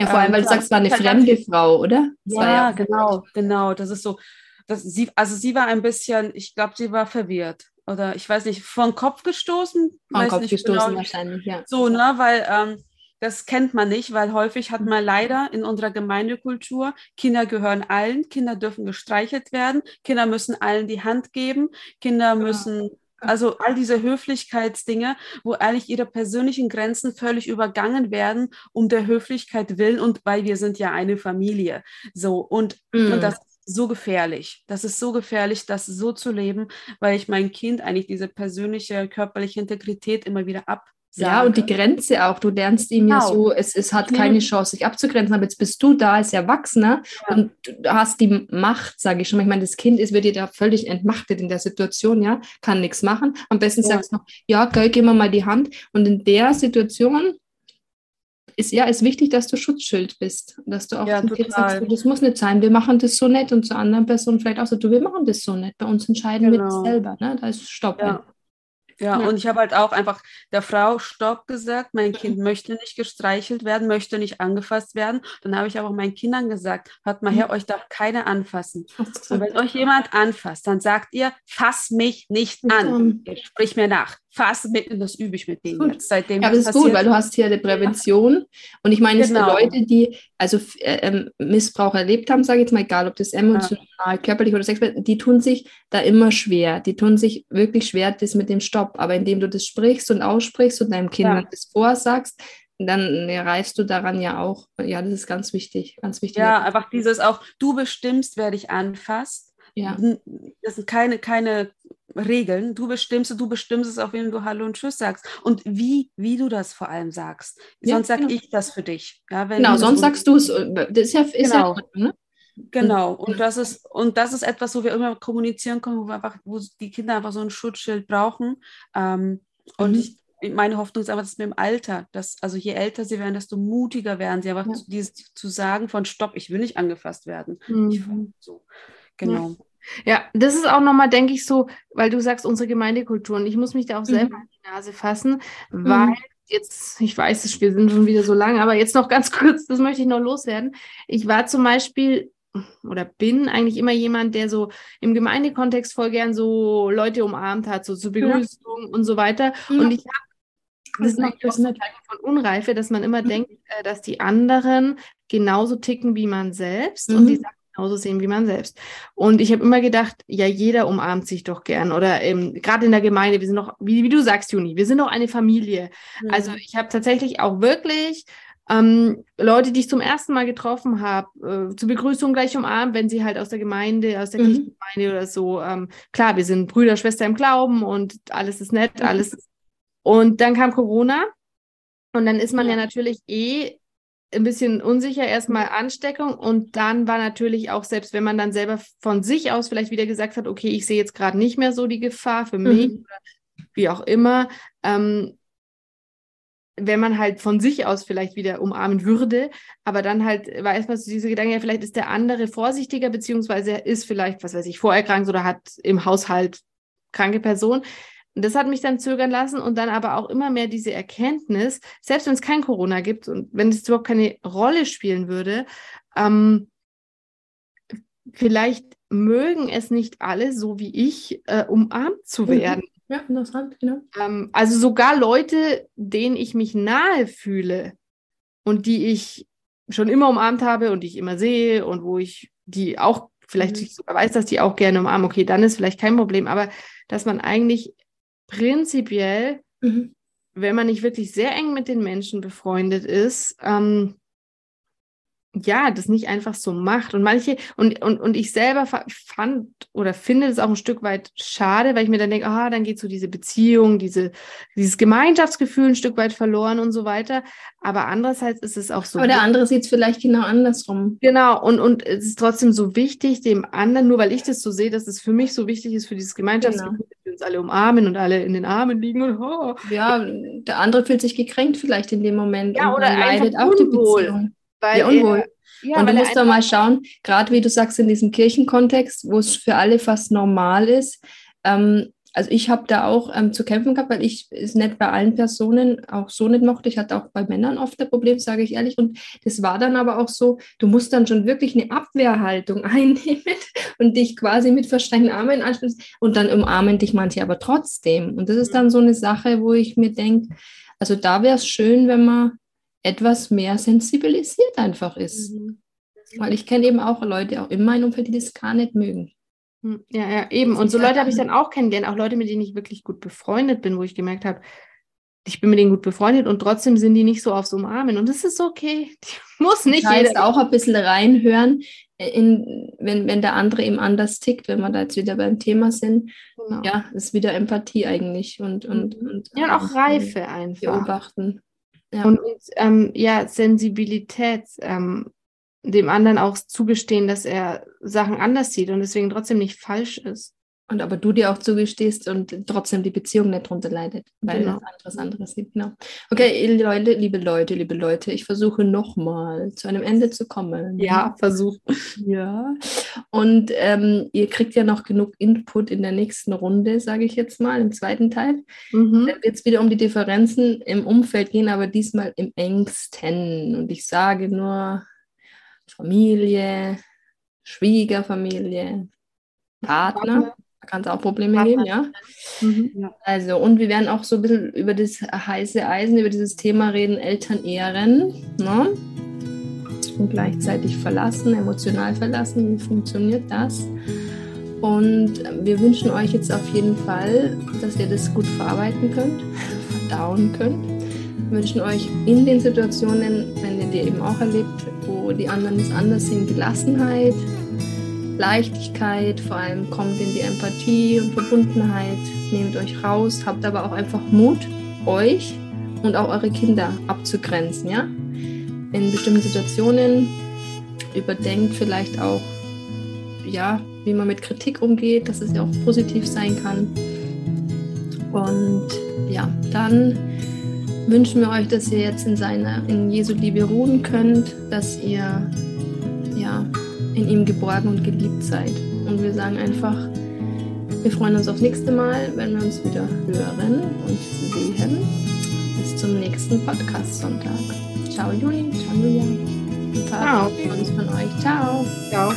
ja, vor allem, weil du sagst, es war eine fremde Frau, oder? Ja, ja, genau, genau. Das ist so, das, sie, also sie war ein bisschen, ich glaube, sie war verwirrt. Oder ich weiß nicht, von Kopf gestoßen? Von Kopf gestoßen genau. wahrscheinlich, ja. So, ne, weil ähm, das kennt man nicht, weil häufig hat man leider in unserer Gemeindekultur, Kinder gehören allen, Kinder dürfen gestreichelt werden, Kinder müssen allen die Hand geben, Kinder müssen, also all diese Höflichkeitsdinge, wo eigentlich ihre persönlichen Grenzen völlig übergangen werden, um der Höflichkeit willen und weil wir sind ja eine Familie. So, und, mm. und das ist so gefährlich. Das ist so gefährlich, das so zu leben, weil ich mein Kind eigentlich diese persönliche körperliche Integrität immer wieder ab ja, und die Grenze auch. Du lernst ihm genau. ja so, es, es hat keine. Chance, sich abzugrenzen. Aber jetzt bist du da als Erwachsener ja. und du hast die Macht, sage ich schon. Ich meine, das Kind ist, wird dir da völlig entmachtet in der Situation, ja, kann nichts machen. Am besten ja. sagst du noch, ja, geil, gib mir mal die Hand. Und in der Situation ist ja ist wichtig, dass du Schutzschild bist. Dass du auch ja, Kind sagst, das muss nicht sein, wir machen das so nett und zu anderen Personen vielleicht auch so, du, wir machen das so nett. Bei uns entscheiden genau. wir das selber. Ne? Da ist Stopp. Ja. Ja, ja, und ich habe halt auch einfach der Frau Stopp gesagt, mein Kind möchte nicht gestreichelt werden, möchte nicht angefasst werden. Dann habe ich aber auch meinen Kindern gesagt, hört mal her, euch darf keiner anfassen. Und wenn euch jemand anfasst, dann sagt ihr, fass mich nicht an. Ihr sprich mir nach fast mit, das übe ich mit denen jetzt. Seitdem ja, das ist gut, weil du hast hier eine Prävention. Und ich meine, genau. es Leute, die also äh, ähm, Missbrauch erlebt haben, sage ich jetzt mal, egal ob das emotional, ja. körperlich oder sexuell, die tun sich da immer schwer. Die tun sich wirklich schwer, das mit dem Stopp. Aber indem du das sprichst und aussprichst und deinem Kind ja. das vorsagst, dann reißt du daran ja auch. Ja, das ist ganz wichtig, ganz wichtig. Ja, einfach dieses auch, du bestimmst, wer dich anfasst. Ja. Das sind keine, keine Regeln. Du bestimmst, du bestimmst es, auf wen du Hallo und Tschüss sagst. Und wie, wie du das vor allem sagst. Ja, sonst sage genau. ich das für dich. Ja, genau, sonst sagst du es. Das ist ja, ist genau. ja ne? Genau, und das ist, und das ist etwas, wo wir immer kommunizieren können, wo wir einfach, wo die Kinder einfach so ein Schutzschild brauchen. Ähm, und mhm. ich, meine Hoffnung ist einfach, dass mit dem Alter, dass, also je älter sie werden, desto mutiger werden sie, einfach ja. dieses zu sagen von Stopp, ich will nicht angefasst werden. Mhm. Ich, so. Genau. Ja. Ja, das ist auch nochmal, denke ich, so, weil du sagst, unsere Gemeindekultur. Und ich muss mich da auch selber mhm. an die Nase fassen, mhm. weil jetzt, ich weiß es, wir sind schon wieder so lang, aber jetzt noch ganz kurz, das möchte ich noch loswerden. Ich war zum Beispiel oder bin eigentlich immer jemand, der so im Gemeindekontext voll gern so Leute umarmt hat, so zur Begrüßung ja. und so weiter. Ja. Und ich habe das ist natürlich auch eine von Unreife, dass man immer mhm. denkt, äh, dass die anderen genauso ticken wie man selbst mhm. und die Sachen genauso sehen wie man selbst. Und ich habe immer gedacht, ja, jeder umarmt sich doch gern. Oder ähm, gerade in der Gemeinde, wir sind doch, wie, wie, du sagst, Juni, wir sind doch eine Familie. Mhm. Also ich habe tatsächlich auch wirklich ähm, Leute, die ich zum ersten Mal getroffen habe, äh, zur Begrüßung gleich umarmt, wenn sie halt aus der Gemeinde, aus der mhm. Kirchengemeinde oder so. Ähm, klar, wir sind Brüder, Schwester im Glauben und alles ist nett, mhm. alles. Und dann kam Corona und dann ist man ja, ja natürlich eh ein bisschen unsicher, erstmal Ansteckung und dann war natürlich auch, selbst wenn man dann selber von sich aus vielleicht wieder gesagt hat, okay, ich sehe jetzt gerade nicht mehr so die Gefahr für mich mhm. oder wie auch immer, ähm, wenn man halt von sich aus vielleicht wieder umarmen würde, aber dann halt war erstmal so diese Gedanke, ja, vielleicht ist der andere vorsichtiger, beziehungsweise er ist vielleicht, was weiß ich, vorerkrankt oder hat im Haushalt kranke Person. Und das hat mich dann zögern lassen und dann aber auch immer mehr diese Erkenntnis, selbst wenn es kein Corona gibt und wenn es überhaupt keine Rolle spielen würde, ähm, vielleicht mögen es nicht alle so wie ich, äh, umarmt zu mhm. werden. Ja, interessant, genau. Ähm, also sogar Leute, denen ich mich nahe fühle und die ich schon immer umarmt habe und die ich immer sehe und wo ich die auch vielleicht mhm. sogar weiß, dass die auch gerne umarmen, okay, dann ist vielleicht kein Problem, aber dass man eigentlich prinzipiell, mhm. wenn man nicht wirklich sehr eng mit den Menschen befreundet ist, ähm, ja, das nicht einfach so macht. Und manche, und, und, und ich selber fand oder finde es auch ein Stück weit schade, weil ich mir dann denke, ah, dann geht so diese Beziehung, diese, dieses Gemeinschaftsgefühl ein Stück weit verloren und so weiter. Aber andererseits ist es auch so. Aber der andere sieht es vielleicht genau andersrum. Genau, und, und es ist trotzdem so wichtig, dem anderen, nur weil ich das so sehe, dass es für mich so wichtig ist, für dieses Gemeinschaftsgefühl, genau. dass wir uns alle umarmen und alle in den Armen liegen und oh. Ja, der andere fühlt sich gekränkt vielleicht in dem Moment. Ja, oder leidet auch die Beziehung. Weil ja, unwohl. Er, ja, und du musst doch mal schauen, gerade wie du sagst, in diesem Kirchenkontext, wo es für alle fast normal ist. Ähm, also ich habe da auch ähm, zu kämpfen gehabt, weil ich es nicht bei allen Personen auch so nicht mochte. Ich hatte auch bei Männern oft das Problem, sage ich ehrlich. Und das war dann aber auch so, du musst dann schon wirklich eine Abwehrhaltung einnehmen und dich quasi mit verschränkten Armen anschließen und dann umarmen dich manche aber trotzdem. Und das ist dann so eine Sache, wo ich mir denke, also da wäre es schön, wenn man etwas mehr sensibilisiert einfach ist. Mhm. Weil ich kenne eben auch Leute auch in meinem Umfeld, die das gar nicht mögen. Hm, ja, ja, eben. Und so Leute habe ich dann auch kennengelernt, auch Leute, mit denen ich wirklich gut befreundet bin, wo ich gemerkt habe, ich bin mit denen gut befreundet und trotzdem sind die nicht so aufs Umarmen. Und das ist okay. Die muss nicht das heißt, jeder. auch ein bisschen reinhören, in, wenn, wenn der andere eben anders tickt, wenn wir da jetzt wieder beim Thema sind. Genau. Ja, ist wieder Empathie eigentlich und, und, mhm. und ja, und auch Reife einfach. Beobachten. Ja. Und, und ähm, ja, Sensibilität, ähm, dem anderen auch zugestehen, dass er Sachen anders sieht und deswegen trotzdem nicht falsch ist. Und aber du dir auch zugestehst und trotzdem die Beziehung nicht drunter leidet, weil genau. anderes anderes sieht. Genau. Okay, Leute, liebe Leute, liebe Leute, ich versuche nochmal zu einem Ende zu kommen. Ja, versuch. Ja. Und ähm, ihr kriegt ja noch genug Input in der nächsten Runde, sage ich jetzt mal, im zweiten Teil. Mhm. Dann wird es wieder um die Differenzen im Umfeld gehen, aber diesmal im engsten. Und ich sage nur Familie, Schwiegerfamilie, Partner. Partner kann es auch Probleme geben, ja? Mhm. ja. Also, und wir werden auch so ein bisschen über das heiße Eisen, über dieses Thema reden, Eltern ehren, ne? Und gleichzeitig verlassen, emotional verlassen. Wie funktioniert das? Und wir wünschen euch jetzt auf jeden Fall, dass ihr das gut verarbeiten könnt, verdauen könnt. Wir wünschen euch in den Situationen, wenn ihr die eben auch erlebt, wo die anderen es anders sehen, Gelassenheit, Leichtigkeit, vor allem kommt in die Empathie und Verbundenheit, nehmt euch raus, habt aber auch einfach Mut, euch und auch eure Kinder abzugrenzen, ja? In bestimmten Situationen überdenkt vielleicht auch, ja, wie man mit Kritik umgeht, dass es ja auch positiv sein kann. Und ja, dann wünschen wir euch, dass ihr jetzt in seiner, in Jesu Liebe ruhen könnt, dass ihr ja in ihm geborgen und geliebt seid. Und wir sagen einfach, wir freuen uns aufs nächste Mal, wenn wir uns wieder hören und sehen. Bis zum nächsten Podcast-Sonntag. Ciao Juni, ciao Julia. Ciao. uns von euch. Ciao. Ciao.